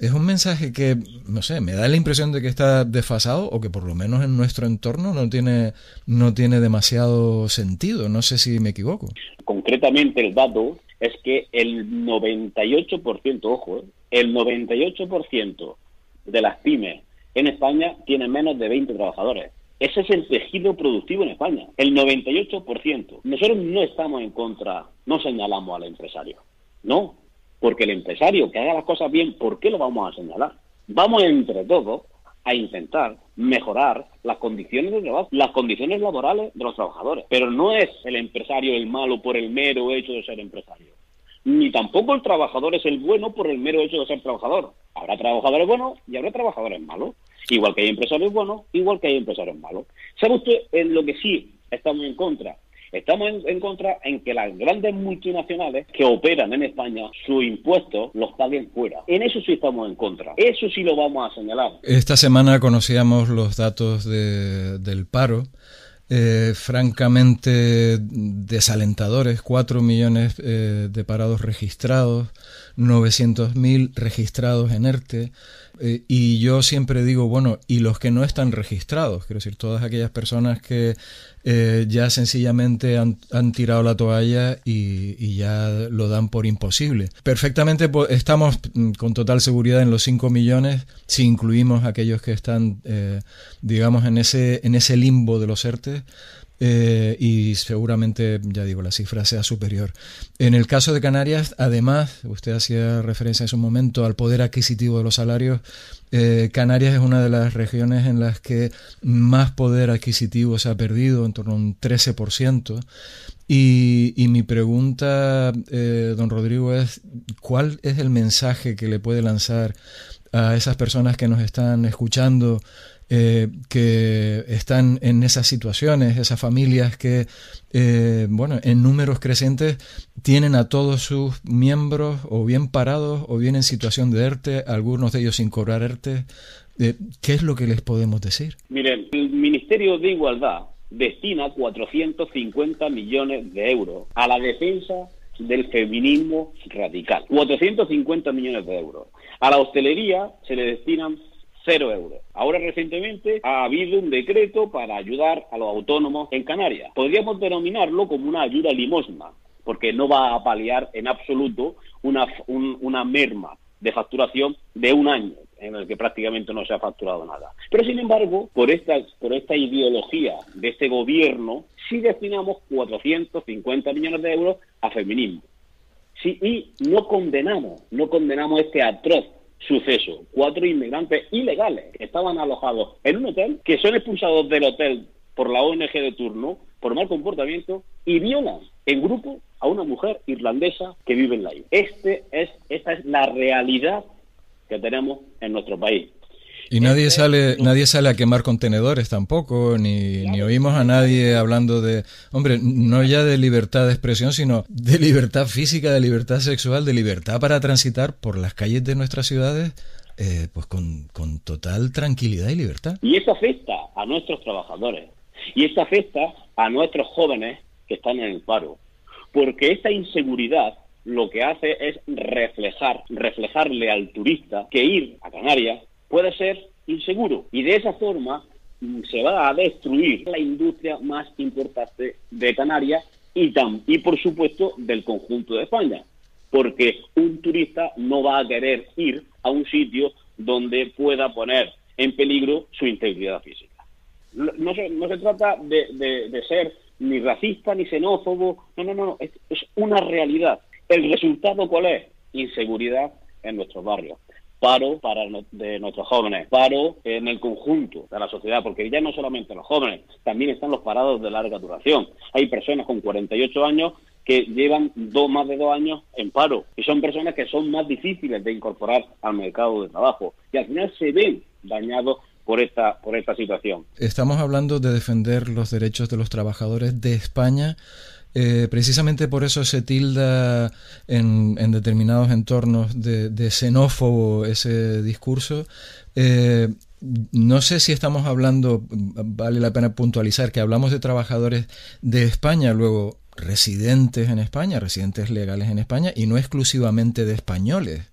es un mensaje que, no sé, me da la impresión de que está desfasado o que por lo menos en nuestro entorno no tiene, no tiene demasiado sentido. No sé si me equivoco. Concretamente el dato es que el 98%, ojo, ¿eh? el 98% de las pymes en España tienen menos de 20 trabajadores. Ese es el tejido productivo en España, el 98%. Nosotros no estamos en contra, no señalamos al empresario, no, porque el empresario que haga las cosas bien, ¿por qué lo vamos a señalar? Vamos entre todos a intentar mejorar las condiciones de trabajo, las condiciones laborales de los trabajadores. Pero no es el empresario el malo por el mero hecho de ser empresario. Ni tampoco el trabajador es el bueno por el mero hecho de ser trabajador. Habrá trabajadores buenos y habrá trabajadores malos. Igual que hay empresarios buenos, igual que hay empresarios malos. ¿Sabe usted en lo que sí estamos en contra? Estamos en, contra en que las grandes multinacionales que operan en España, sus impuestos los paguen fuera. En eso sí estamos en contra. Eso sí lo vamos a señalar. Esta semana conocíamos los datos del paro. Eh, francamente desalentadores, 4 millones eh, de parados registrados, 900.000 registrados en ERTE. Eh, y yo siempre digo, bueno, y los que no están registrados, quiero decir, todas aquellas personas que eh, ya sencillamente han, tirado la toalla y, ya lo dan por imposible. Perfectamente estamos mm, con total seguridad en los 5 millones si incluimos aquellos que están, eh, digamos, en ese, en ese limbo de los ERTE eh, y seguramente, ya digo, la cifra sea superior. En el caso de Canarias, además, usted hacía referencia en un momento al poder adquisitivo de los salarios, eh, Canarias es una de las regiones en las que más poder adquisitivo se ha perdido, en torno a un 13%. Y, y mi pregunta, eh, don Rodrigo, es, ¿cuál es el mensaje que le puede lanzar a esas personas que nos están escuchando? Eh, que están en esas situaciones, esas familias que, eh, bueno, en números crecientes tienen a todos sus miembros o bien parados o bien en situación de ERTE, algunos de ellos sin cobrar ERTE. Eh, ¿Qué es lo que les podemos decir? Miren, el Ministerio de Igualdad destina 450 millones de euros a la defensa del feminismo radical. 450 millones de euros. A la hostelería se le destinan cero euros. Ahora recientemente ha habido un decreto para ayudar a los autónomos en Canarias. Podríamos denominarlo como una ayuda limosna, porque no va a paliar en absoluto una, una merma de facturación de un año en el que prácticamente no se ha facturado nada. Pero sin embargo, por esta, por esta ideología de este gobierno, sí destinamos 450 millones de euros a feminismo. Y no condenamos, no condenamos este atroz suceso. Cuatro inmigrantes ilegales que estaban alojados en un hotel, que son expulsados del hotel por la ONG de turno por mal comportamiento y violan en grupo a una mujer irlandesa que vive en la isla. Este es, esta es la realidad que tenemos en nuestro país. Y nadie sale, nadie sale a quemar contenedores tampoco, ni, ni oímos a nadie hablando de, hombre, no ya de libertad de expresión, sino de libertad física, de libertad sexual, de libertad para transitar por las calles de nuestras ciudades, eh, pues con, con total tranquilidad y libertad. Y eso afecta a nuestros trabajadores, y esto afecta a nuestros jóvenes que están en el paro, porque esta inseguridad lo que hace es reflejar, reflejarle al turista que ir a Canarias puede ser inseguro y de esa forma mm, se va a destruir la industria más importante de Canarias y, y por supuesto del conjunto de España, porque un turista no va a querer ir a un sitio donde pueda poner en peligro su integridad física. No se, no se trata de, ser ni racista ni xenófobo, no, no, no, es una realidad. ¿El resultado cuál es? Inseguridad en nuestros barrios paro para de nuestros jóvenes, paro en el conjunto de la sociedad, porque ya no solamente los jóvenes, también están los parados de larga duración. Hay personas con 48 años que llevan dos más de dos años en paro y son personas que son más difíciles de incorporar al mercado de trabajo y al final se ven dañados por esta por esta situación. Estamos hablando de defender los derechos de los trabajadores de España. Eh, precisamente por eso se tilda en, determinados entornos de, xenófobo ese discurso. Eh, no sé si estamos hablando, vale la pena puntualizar que hablamos de trabajadores de España, luego residentes en España, residentes legales en España y no exclusivamente de españoles.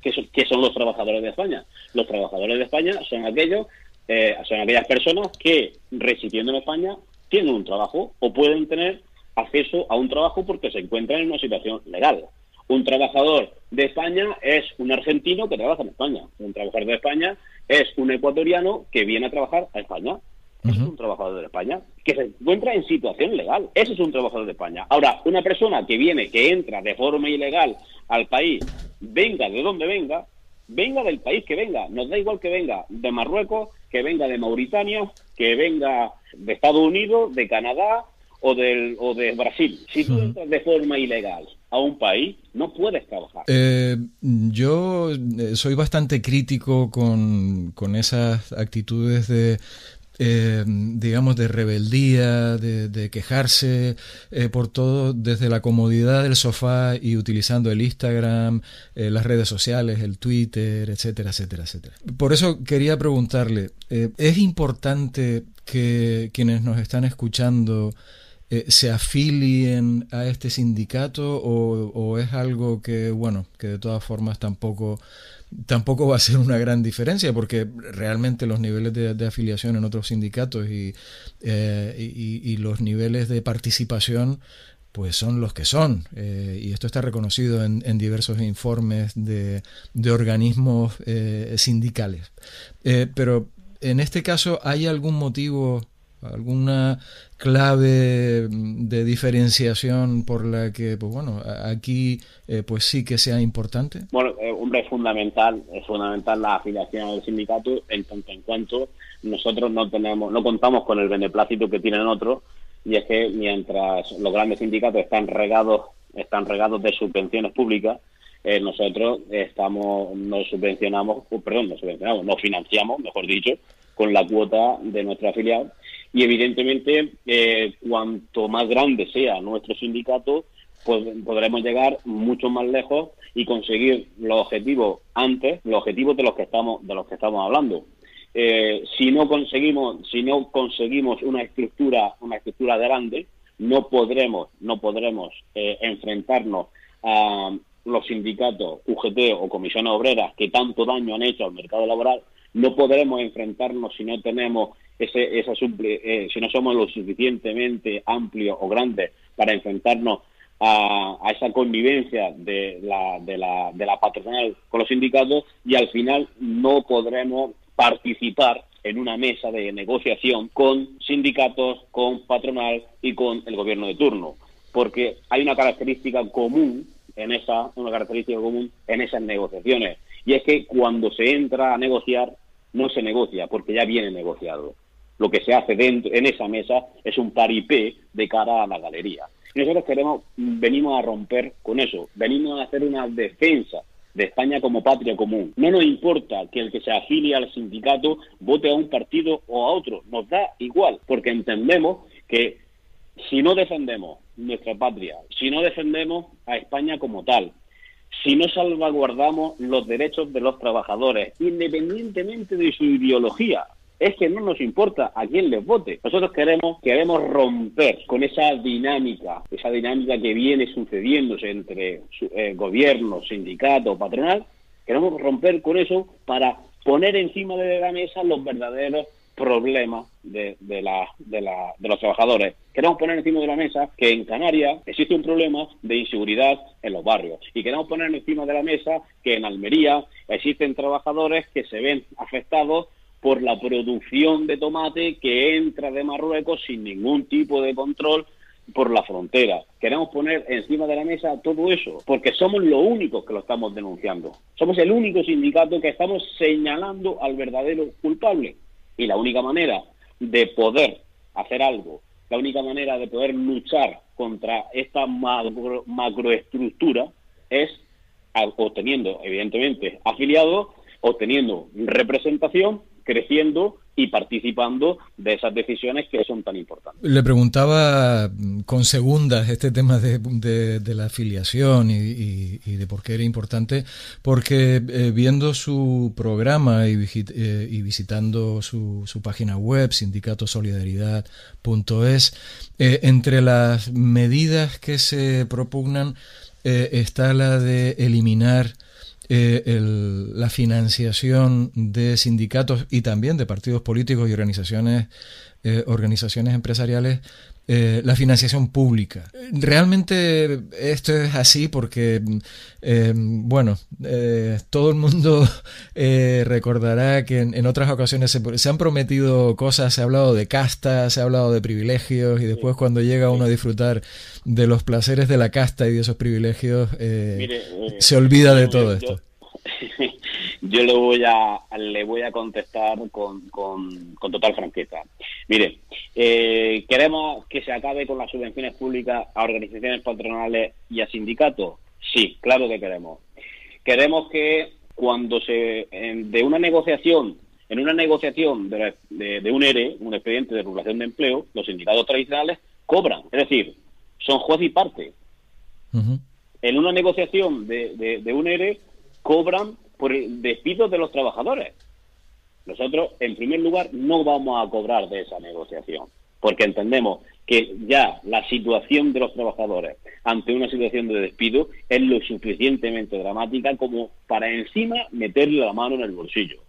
¿Qué son, los trabajadores de España? Los trabajadores de España son aquellos, eh, son aquellas personas que residiendo en España tienen un trabajo o pueden tener acceso a un trabajo porque se encuentran en una situación legal. Un trabajador de España es un argentino que trabaja en España. Un trabajador de España es un ecuatoriano que viene a trabajar a España. Es un trabajador de España que se encuentra en situación legal. Ese es un trabajador de España. Ahora, una persona que viene, que entra de forma ilegal al país, venga de donde venga, venga del país que venga. Nos da igual que venga de Marruecos, que venga de Mauritania, que venga de Estados Unidos, de Canadá o, del, o de Brasil. Si tú entras de forma ilegal a un país, no puedes trabajar. Eh, yo eh, soy bastante crítico con, con esas actitudes de eh, digamos, de rebeldía, de, quejarse eh, por todo desde la comodidad del sofá y utilizando el Instagram, eh, las redes sociales, el Twitter, etcétera, etcétera, etcétera. Por eso quería preguntarle, ¿es importante que quienes nos están escuchando se afilien a este sindicato o, es algo que, bueno, que de todas formas tampoco tampoco va a ser una gran diferencia porque realmente los niveles de, afiliación en otros sindicatos eh, y, y, los niveles de participación pues son los que son. Eh, y esto está reconocido en, diversos informes de, de organismos eh, sindicales. Pero en este caso hay algún motivo alguna clave de diferenciación por la que, pues bueno, aquí eh, pues sí que sea importante? Bueno, eh, hombre, es fundamental, es fundamental la afiliación al sindicato en tanto en cuanto nosotros no tenemos, no contamos con el beneplácito que tienen otros y es que mientras los grandes sindicatos están regados, están regados de subvenciones públicas, eh, nosotros estamos, nos subvencionamos, perdón, nos subvencionamos, nos financiamos, mejor dicho, con la cuota de nuestro afiliado y evidentemente eh, cuanto más grande sea nuestro sindicato, pues podremos llegar mucho más lejos y conseguir los objetivos antes, los objetivos de los que estamos de los que estamos hablando. Eh, si no conseguimos si no conseguimos una estructura una estructura grande, no podremos no podremos eh, enfrentarnos a los sindicatos UGT o comisiones obreras que tanto daño han hecho al mercado laboral. No podremos enfrentarnos si no tenemos ese, esa eh, si no somos lo suficientemente amplios o grandes para enfrentarnos a, esa convivencia de la, de, la, de la patronal con los sindicatos y al final no podremos participar en una mesa de negociación con sindicatos, con patronal y con el gobierno de turno, porque hay una característica común en esa una característica común en esas negociaciones. Y es que cuando se entra a negociar no se negocia porque ya viene negociado lo que se hace dentro, en esa mesa es un paripé de cara a la galería. Y nosotros queremos, venimos a romper con eso, venimos a hacer una defensa de España como patria común. No nos importa que el que se afilie al sindicato vote a un partido o a otro, nos da igual, porque entendemos que si no defendemos nuestra patria, si no defendemos a España como tal, si no salvaguardamos los derechos de los trabajadores, independientemente de su ideología, es que no nos importa a quién les vote. Nosotros queremos, queremos romper con esa dinámica, esa dinámica que viene sucediéndose entre eh, gobierno, sindicato, patronal. Queremos romper con eso para poner encima de la mesa los verdaderos la, de, la, de los trabajadores. Queremos poner encima de la mesa que en Canarias existe un problema de inseguridad en los barrios. Y queremos poner encima de la mesa que en Almería existen trabajadores que se ven afectados por la producción de tomate que entra de Marruecos sin ningún tipo de control por la frontera. Queremos poner encima de la mesa todo eso, porque somos los únicos que lo estamos denunciando. Somos el único sindicato que estamos señalando al verdadero culpable. Y la única manera de poder hacer algo, la única manera de poder luchar contra esta macro, macroestructura es obteniendo, evidentemente, afiliados, obteniendo representación, creciendo y participando de esas decisiones que son tan importantes. Le preguntaba con segundas este tema de, la afiliación y, de por qué era importante, porque eh, viendo su programa y, eh, visitando su, página web, sindicatosolidaridad.es, eh, entre las medidas que se propugnan está la de eliminar eh, la financiación de sindicatos y también de partidos políticos y organizaciones, eh, organizaciones empresariales, eh, la financiación pública. Realmente esto es así porque, bueno, todo el mundo recordará que en, otras ocasiones se, se, han prometido cosas, se ha hablado de casta, se ha hablado de privilegios y después cuando llega uno a disfrutar de los placeres de la casta y de esos privilegios, se olvida de todo esto. yo le voy a le voy a contestar con, con, total franqueza. Mire, eh, queremos que se acabe con las subvenciones públicas a organizaciones patronales y a sindicatos. Sí, claro que queremos. Queremos que cuando se de una negociación en una negociación de, de, un ERE, un expediente de regulación de empleo, los sindicatos tradicionales cobran, es decir, son juez y parte. En una negociación de, de un ERE cobran por el despido de los trabajadores. Nosotros, en primer lugar, no vamos a cobrar de esa negociación, porque entendemos que ya la situación de los trabajadores ante una situación de despido es lo suficientemente dramática como para encima meterle la mano en el bolsillo.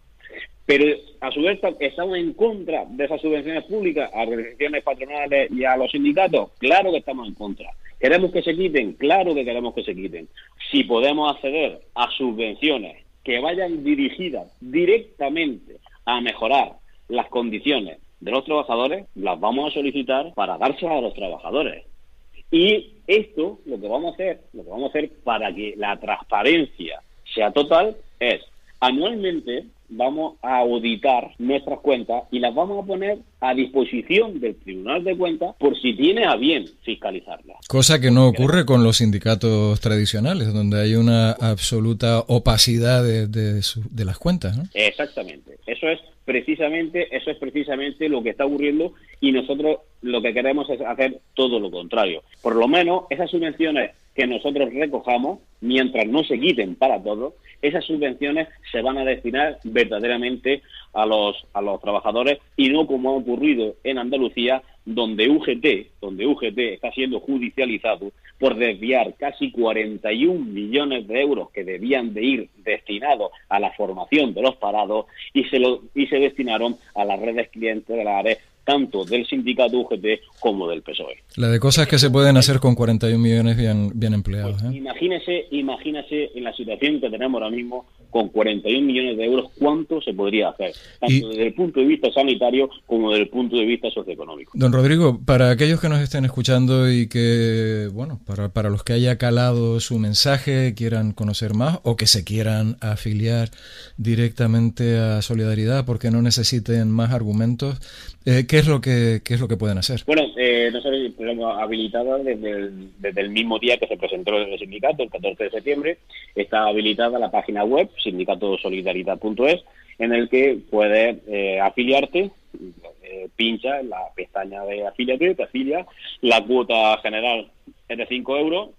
Pero a su vez estamos en contra de esas subvenciones públicas a organizaciones patronales y a los sindicatos. Claro que estamos en contra. ¿Queremos que se quiten? Claro que queremos que se quiten. Si podemos acceder a subvenciones que vayan dirigidas directamente a mejorar las condiciones de los trabajadores, las vamos a solicitar para dárselas a los trabajadores. Y esto, lo que vamos a hacer, lo que vamos a hacer para que la transparencia sea total, es anualmente vamos a auditar nuestras cuentas y las vamos a poner a disposición del Tribunal de Cuentas por si tiene a bien fiscalizarlas. Cosa que no ocurre con los sindicatos tradicionales, donde hay una absoluta opacidad de, de, las cuentas. ¿no? Exactamente. Eso es precisamente eso es precisamente lo que está ocurriendo y nosotros lo que queremos es hacer todo lo contrario. Por lo menos esas subvenciones que nosotros recojamos, mientras no se quiten para todos, esas subvenciones se van a destinar verdaderamente a los, a los trabajadores y no como ha ocurrido en Andalucía, donde UGT, donde UGT está siendo judicializado por desviar casi 41 millones de euros que debían de ir destinados a la formación de los parados y se, lo, y se destinaron a las redes clientelares tanto del sindicato UGT como del PSOE. La de cosas que se pueden hacer con 41 millones bien, bien empleados. Pues ¿eh? imagínese, imagínese en la situación que tenemos ahora mismo con 41 millones de euros, cuánto se podría hacer, tanto desde el punto de vista sanitario como desde el punto de vista socioeconómico. Don Rodrigo, para aquellos que nos estén escuchando y que, bueno, para, para los que haya calado su mensaje, quieran conocer más o que se quieran afiliar directamente a Solidaridad porque no necesiten más argumentos, eh, ¿qué, es lo que, ¿qué es lo que pueden hacer? Bueno, eh, nosotros tenemos habilitada desde el, desde el mismo día que se presentó el sindicato, el 14 de septiembre, está habilitada la página web sindicatosolidaridad.es, en el que puedes eh, afiliarte, eh, pincha en la pestaña de afiliate, te afilia, la cuota general es de 5 euros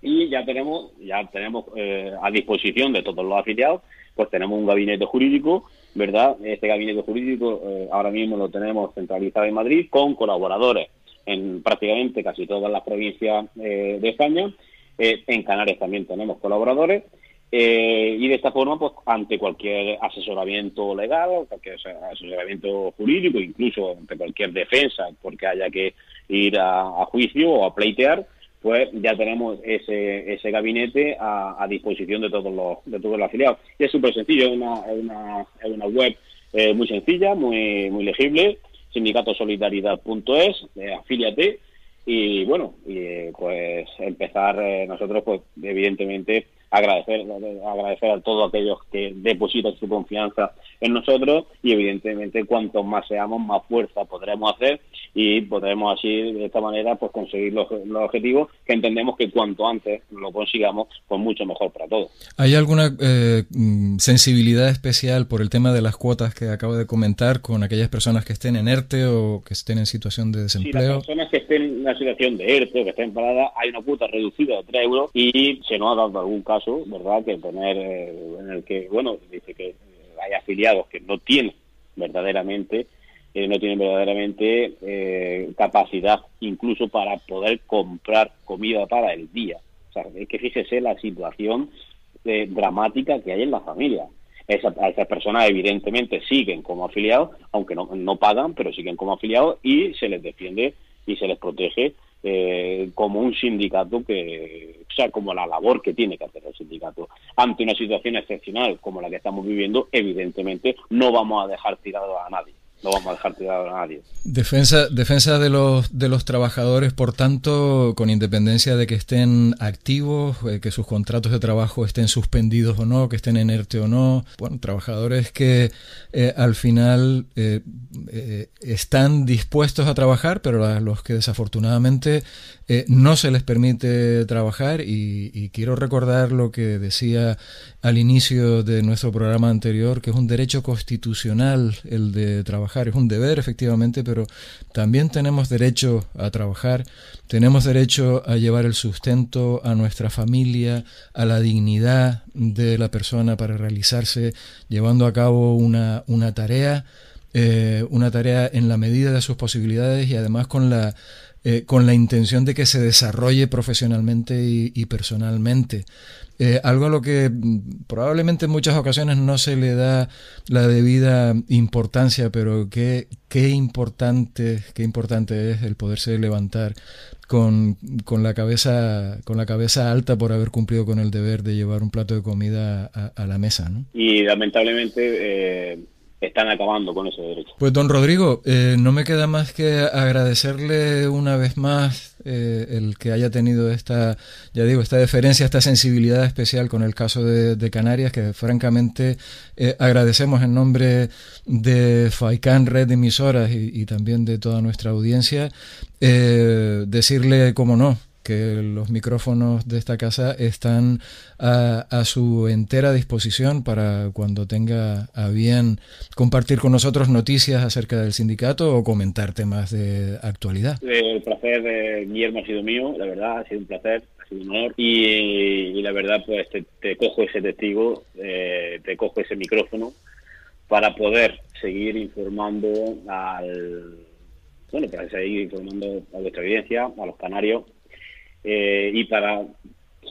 y ya tenemos, ya tenemos eh, a disposición de todos los afiliados, pues tenemos un gabinete jurídico, ¿verdad? Este gabinete jurídico ahora mismo lo tenemos centralizado en Madrid con colaboradores en prácticamente casi todas las provincias de España. en Canarias también tenemos colaboradores eh, y de esta forma, pues ante cualquier asesoramiento legal, cualquier asesoramiento jurídico, incluso ante cualquier defensa, porque haya que ir a, juicio o a pleitear, pues ya tenemos ese, ese gabinete a, disposición de todos los de todos los afiliados. Y es súper sencillo, es una, es una, es una web eh, muy sencilla, muy muy legible, sindicatosolidaridad.es, eh, afíliate, y bueno, y, eh, pues empezar nosotros, pues evidentemente, agradecer, agradecer a todos aquellos que depositan su confianza en nosotros y evidentemente cuanto más seamos, más fuerza podremos hacer y podremos así de esta manera pues conseguir los, objetivos que entendemos que cuanto antes lo consigamos, pues mucho mejor para todos. ¿Hay alguna eh, mm, sensibilidad especial por el tema de las cuotas que acabo de comentar con aquellas personas que estén en ERTE o que estén en situación de desempleo? Sí, las personas que estén en una situación de ERTE o que estén paradas, hay una cuota reducida de 3 euros y se nos ha dado algún caso, ¿verdad?, que tener eh, en el que, bueno, dice que hay afiliados que no tienen verdaderamente eh, no tienen verdaderamente eh, capacidad incluso para poder comprar comida para el día. O sea, es que fíjese la situación eh, dramática que hay en la familia. Esa, esas personas evidentemente siguen como afiliados, aunque no, no pagan, pero siguen como afiliados y se les defiende y se les protege como un sindicato que, o sea, como la labor que tiene que hacer el sindicato. Ante una situación excepcional como la que estamos viviendo, evidentemente no vamos a dejar tirado a nadie no vamos a dejar a nadie. Defensa, defensa de los de los trabajadores, por tanto, con independencia de que estén activos, eh, que sus contratos de trabajo estén suspendidos o no, que estén en ERTE o no. Bueno, trabajadores que eh, al final eh, están dispuestos a trabajar, pero a los que desafortunadamente no se les permite trabajar. Y quiero recordar lo que decía al inicio de nuestro programa anterior, que es un derecho constitucional el de trabajar es un deber efectivamente, pero también tenemos derecho a trabajar, tenemos derecho a llevar el sustento a nuestra familia, a la dignidad de la persona para realizarse llevando a cabo una, una tarea, eh, una tarea en la medida de sus posibilidades y además con la eh, con la intención de que se desarrolle profesionalmente y, personalmente. Eh, algo a lo que mm, probablemente en muchas ocasiones no se le da la debida importancia, pero qué, qué importante, qué importante es el poderse levantar con, con, la cabeza, con la cabeza alta por haber cumplido con el deber de llevar un plato de comida a, la mesa. ¿no? Y lamentablemente eh, están acabando con ese derecho. Pues don Rodrigo, eh, no me queda más que agradecerle una vez más eh, el que haya tenido esta, ya digo, esta deferencia, esta sensibilidad especial con el caso de, Canarias, que francamente eh, agradecemos en nombre de FAICAN Red de Emisoras y, y también de toda nuestra audiencia, decirle, como no, que los micrófonos de esta casa están a, su entera disposición para cuando tenga a bien compartir con nosotros noticias acerca del sindicato o comentar temas de actualidad. El placer, de Guillermo, ha sido mío, la verdad, ha sido un placer, ha sido un honor y, la verdad, pues te, cojo ese testigo, eh, te cojo ese micrófono para poder seguir informando al bueno, para seguir informando a vuestra audiencia, a los canarios, eh, y para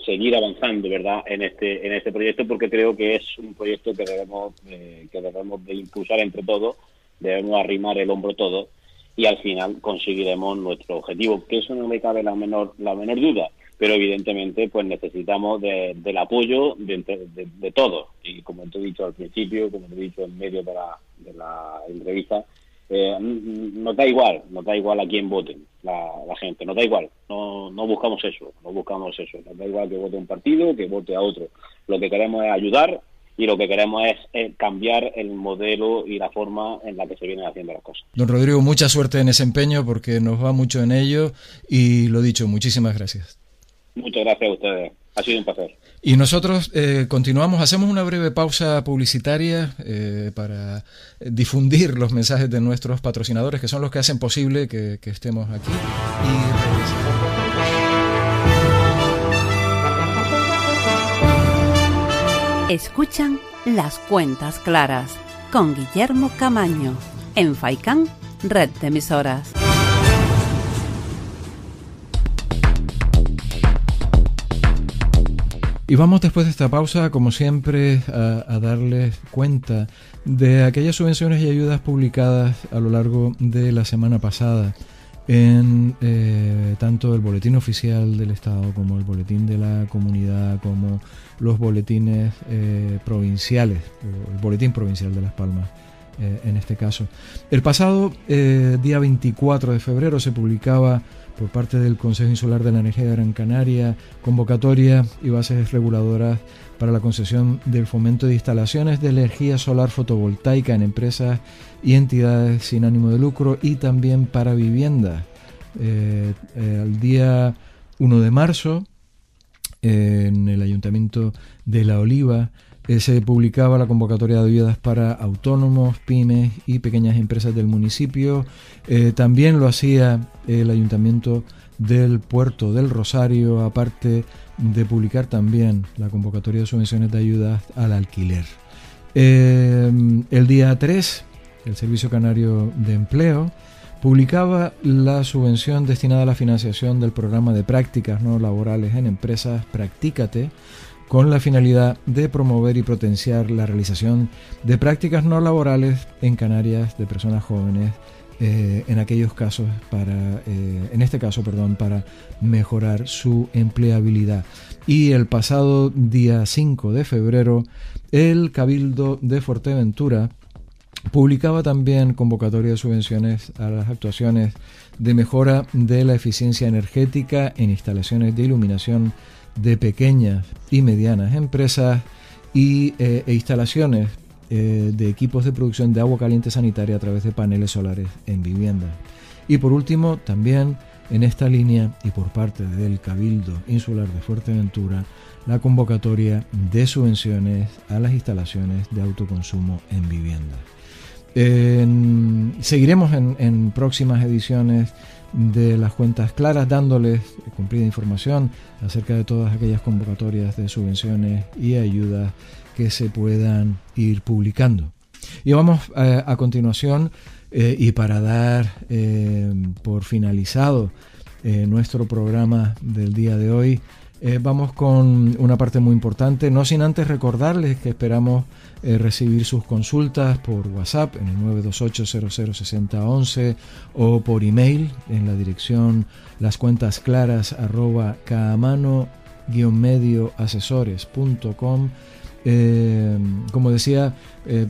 seguir avanzando verdad en este en este proyecto porque creo que es un proyecto que debemos eh, que debemos de impulsar entre todos debemos arrimar el hombro todos y al final conseguiremos nuestro objetivo que eso no me cabe la menor la menor duda pero evidentemente pues necesitamos del apoyo de, de, todos. Y como te he dicho al principio como te he dicho en medio de la, de la entrevista eh, nos da igual, nos da igual a quién voten la, gente, nos da igual, no, no buscamos eso, no buscamos eso, nos da igual que vote un partido, que vote a otro. Lo que queremos es ayudar y lo que queremos es, cambiar el modelo y la forma en la que se vienen haciendo las cosas. Don Rodrigo, mucha suerte en ese empeño porque nos va mucho en ello y lo dicho, muchísimas gracias. Muchas gracias a ustedes. Ha sido un placer. Y nosotros eh, continuamos, hacemos una breve pausa publicitaria eh, para difundir los mensajes de nuestros patrocinadores, que son los que hacen posible que, estemos aquí. Y Escuchan las cuentas claras con Guillermo Camaño en Faicán, red de emisoras. Y vamos después de esta pausa, como siempre, a, darles cuenta de aquellas subvenciones y ayudas publicadas a lo largo de la semana pasada en eh, tanto el boletín oficial del Estado como el boletín de la comunidad, como los boletines eh, provinciales, el boletín provincial de Las Palmas en este caso. El pasado día 24 de febrero se publicaba por parte del Consejo Insular de la Energía de Gran Canaria convocatoria y bases reguladoras para la concesión del fomento de instalaciones de energía solar fotovoltaica en empresas y entidades sin ánimo de lucro y también para viviendas. Eh, eh, al día 1 de marzo, en el Ayuntamiento de La Oliva, eh, se publicaba la convocatoria de ayudas para autónomos, pymes y pequeñas empresas del municipio. también lo hacía el Ayuntamiento del Puerto del Rosario, aparte de publicar también la convocatoria de subvenciones de ayudas al alquiler. el día 3, el Servicio Canario de Empleo publicaba la subvención destinada a la financiación del programa de prácticas no laborales en empresas Practícate con la finalidad de promover y potenciar la realización de prácticas no laborales en Canarias de personas jóvenes eh, en aquellos casos para eh, en este caso perdón para mejorar su empleabilidad. Y el pasado día 5 de febrero el cabildo de Fuerteventura Publicaba también convocatoria de subvenciones a las actuaciones de mejora de la eficiencia energética en instalaciones de iluminación de pequeñas y medianas empresas y, eh, e instalaciones eh, de equipos de producción de agua caliente sanitaria a través de paneles solares en viviendas. Y por último, también en esta línea y por parte del Cabildo Insular de Fuerteventura, la convocatoria de subvenciones a las instalaciones de autoconsumo en viviendas seguiremos en, próximas ediciones de las cuentas claras dándoles cumplida información acerca de todas aquellas convocatorias de subvenciones y ayudas que se puedan ir publicando. Y vamos eh, a continuación eh, y para dar eh, por finalizado nuestro programa del día de hoy, vamos con una parte muy importante, no sin antes recordarles que esperamos eh, recibir sus consultas por WhatsApp en el 928-006011 o por email en la dirección las cuentas claras arroba medio asesores.com. Eh, como decía, eh,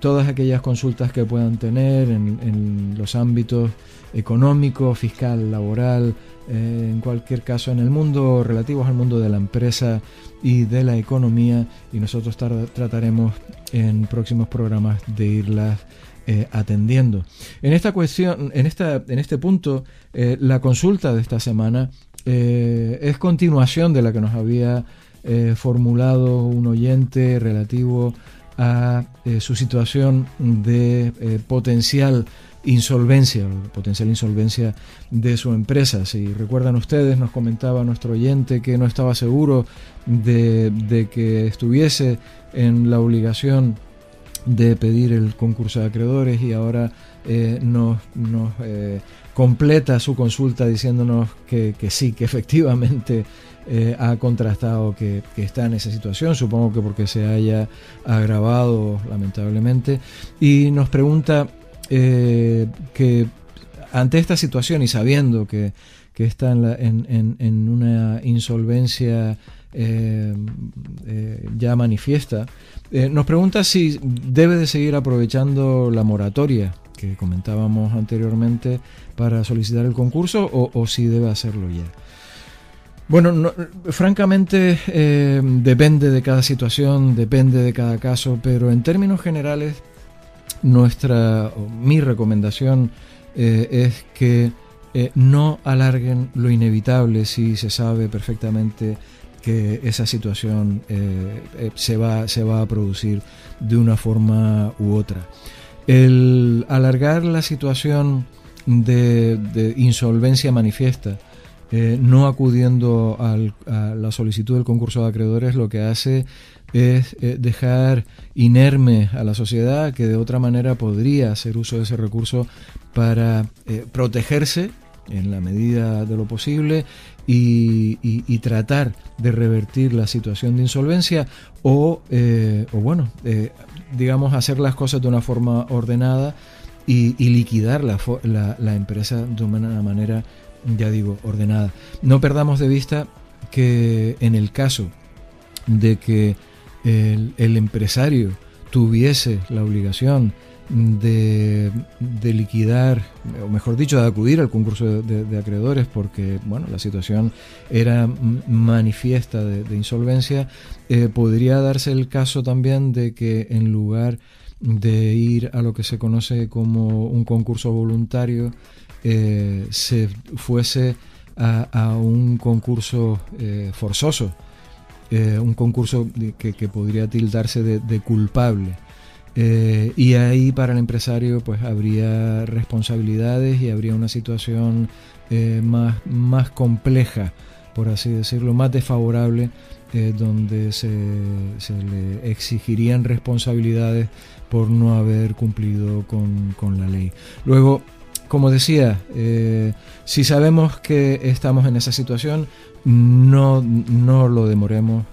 todas aquellas consultas que puedan tener en, los ámbitos económico, fiscal, laboral, en cualquier caso en el mundo relativos al mundo de la empresa y de la economía y nosotros trataremos en próximos programas de irlas eh, atendiendo. En esta cuestión, en, esta, en este punto, eh, la consulta de esta semana eh, es continuación de la que nos había formulado un oyente relativo a su situación de potencial insolvencia, potencial insolvencia de su empresa. Si recuerdan ustedes, nos comentaba nuestro oyente que no estaba seguro de, que estuviese en la obligación de pedir el concurso de acreedores y ahora eh, nos, eh, completa su consulta diciéndonos que, sí, que efectivamente eh, ha contrastado que, está en esa situación, supongo que porque se haya agravado lamentablemente, y nos pregunta eh, que ante esta situación y sabiendo que, está en, una insolvencia eh, eh, ya manifiesta, nos pregunta si debe de seguir aprovechando la moratoria que comentábamos anteriormente para solicitar el concurso o, si debe hacerlo ya. Bueno, francamente depende de cada situación, depende de cada caso, pero en términos generales nuestra, mi recomendación eh, es que eh, no alarguen lo inevitable si se sabe perfectamente que esa situación eh, se, va, se va a producir de una forma u otra. El alargar la situación de, insolvencia manifiesta, no acudiendo a la solicitud del concurso de acreedores, lo que hace es eh, dejar inerme a la sociedad que de otra manera podría hacer uso de ese recurso para eh, protegerse en la medida de lo posible y, tratar de revertir la situación de insolvencia o, eh, bueno, digamos, hacer las cosas de una forma ordenada y, liquidar la, la, empresa de una manera, ya digo, ordenada. No perdamos de vista que en el caso de que el, empresario tuviese la obligación de, liquidar, o mejor dicho, de acudir al concurso de, acreedores porque bueno, la situación era manifiesta de, insolvencia, eh, podría darse el caso también de que en lugar de ir a lo que se conoce como un concurso voluntario, eh, se fuese a, un concurso eh, forzoso, un concurso que, podría tildarse de culpable. Eh, y ahí para el empresario pues habría responsabilidades y habría una situación eh, más, más compleja, por así decirlo, más desfavorable, eh, donde se, se, le exigirían responsabilidades por no haber cumplido con, con la ley. Luego, como decía, si sabemos que estamos en esa situación, no, no lo demoremos,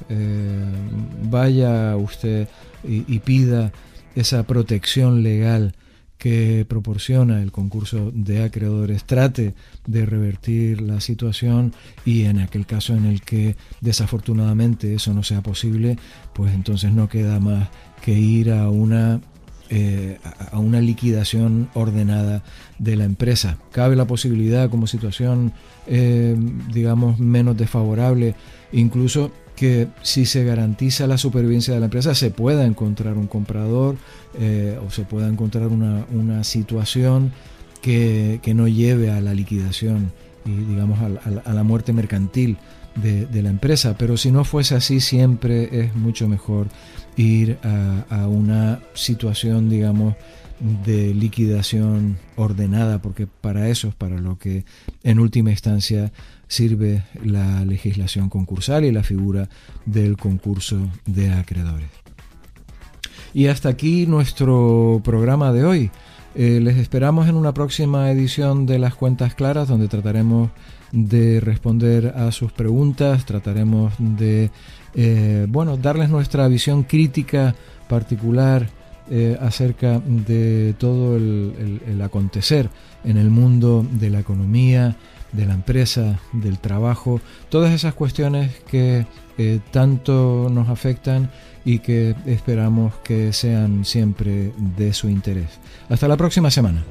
vaya usted y pida esa protección legal que proporciona el concurso de acreedores. Trate de revertir la situación y en aquel caso en el que desafortunadamente eso no sea posible, pues entonces no queda más que ir a una eh, a una liquidación ordenada de la empresa. Cabe la posibilidad como situación, eh, digamos, menos desfavorable, incluso que si se garantiza la supervivencia de la empresa se pueda encontrar un comprador eh, o se pueda encontrar una, situación que, no lleve a la liquidación y digamos a, la muerte mercantil de, la empresa. Pero si no fuese así siempre es mucho mejor ir a, una situación digamos de liquidación ordenada porque para eso es para lo que en última instancia sirve la legislación concursal y la figura del concurso de acreedores. Y hasta aquí nuestro programa de hoy. Eh, les esperamos en una próxima edición de Las Cuentas Claras donde trataremos de responder a sus preguntas, trataremos de eh, bueno, darles nuestra visión crítica particular eh, acerca de todo el acontecer en el mundo de la economía, de la empresa, del trabajo, todas esas cuestiones que eh, tanto nos afectan y que esperamos que sean siempre de su interés. Hasta la próxima semana.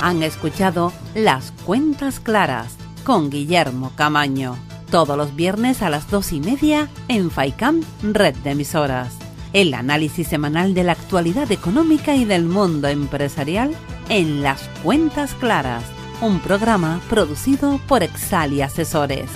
Han escuchado Las Cuentas Claras con Guillermo Camaño todos los viernes a las dos y media en FAICAM, red de emisoras. El análisis semanal de la actualidad económica y del mundo empresarial en Las Cuentas Claras, un programa producido por Exali Asesores.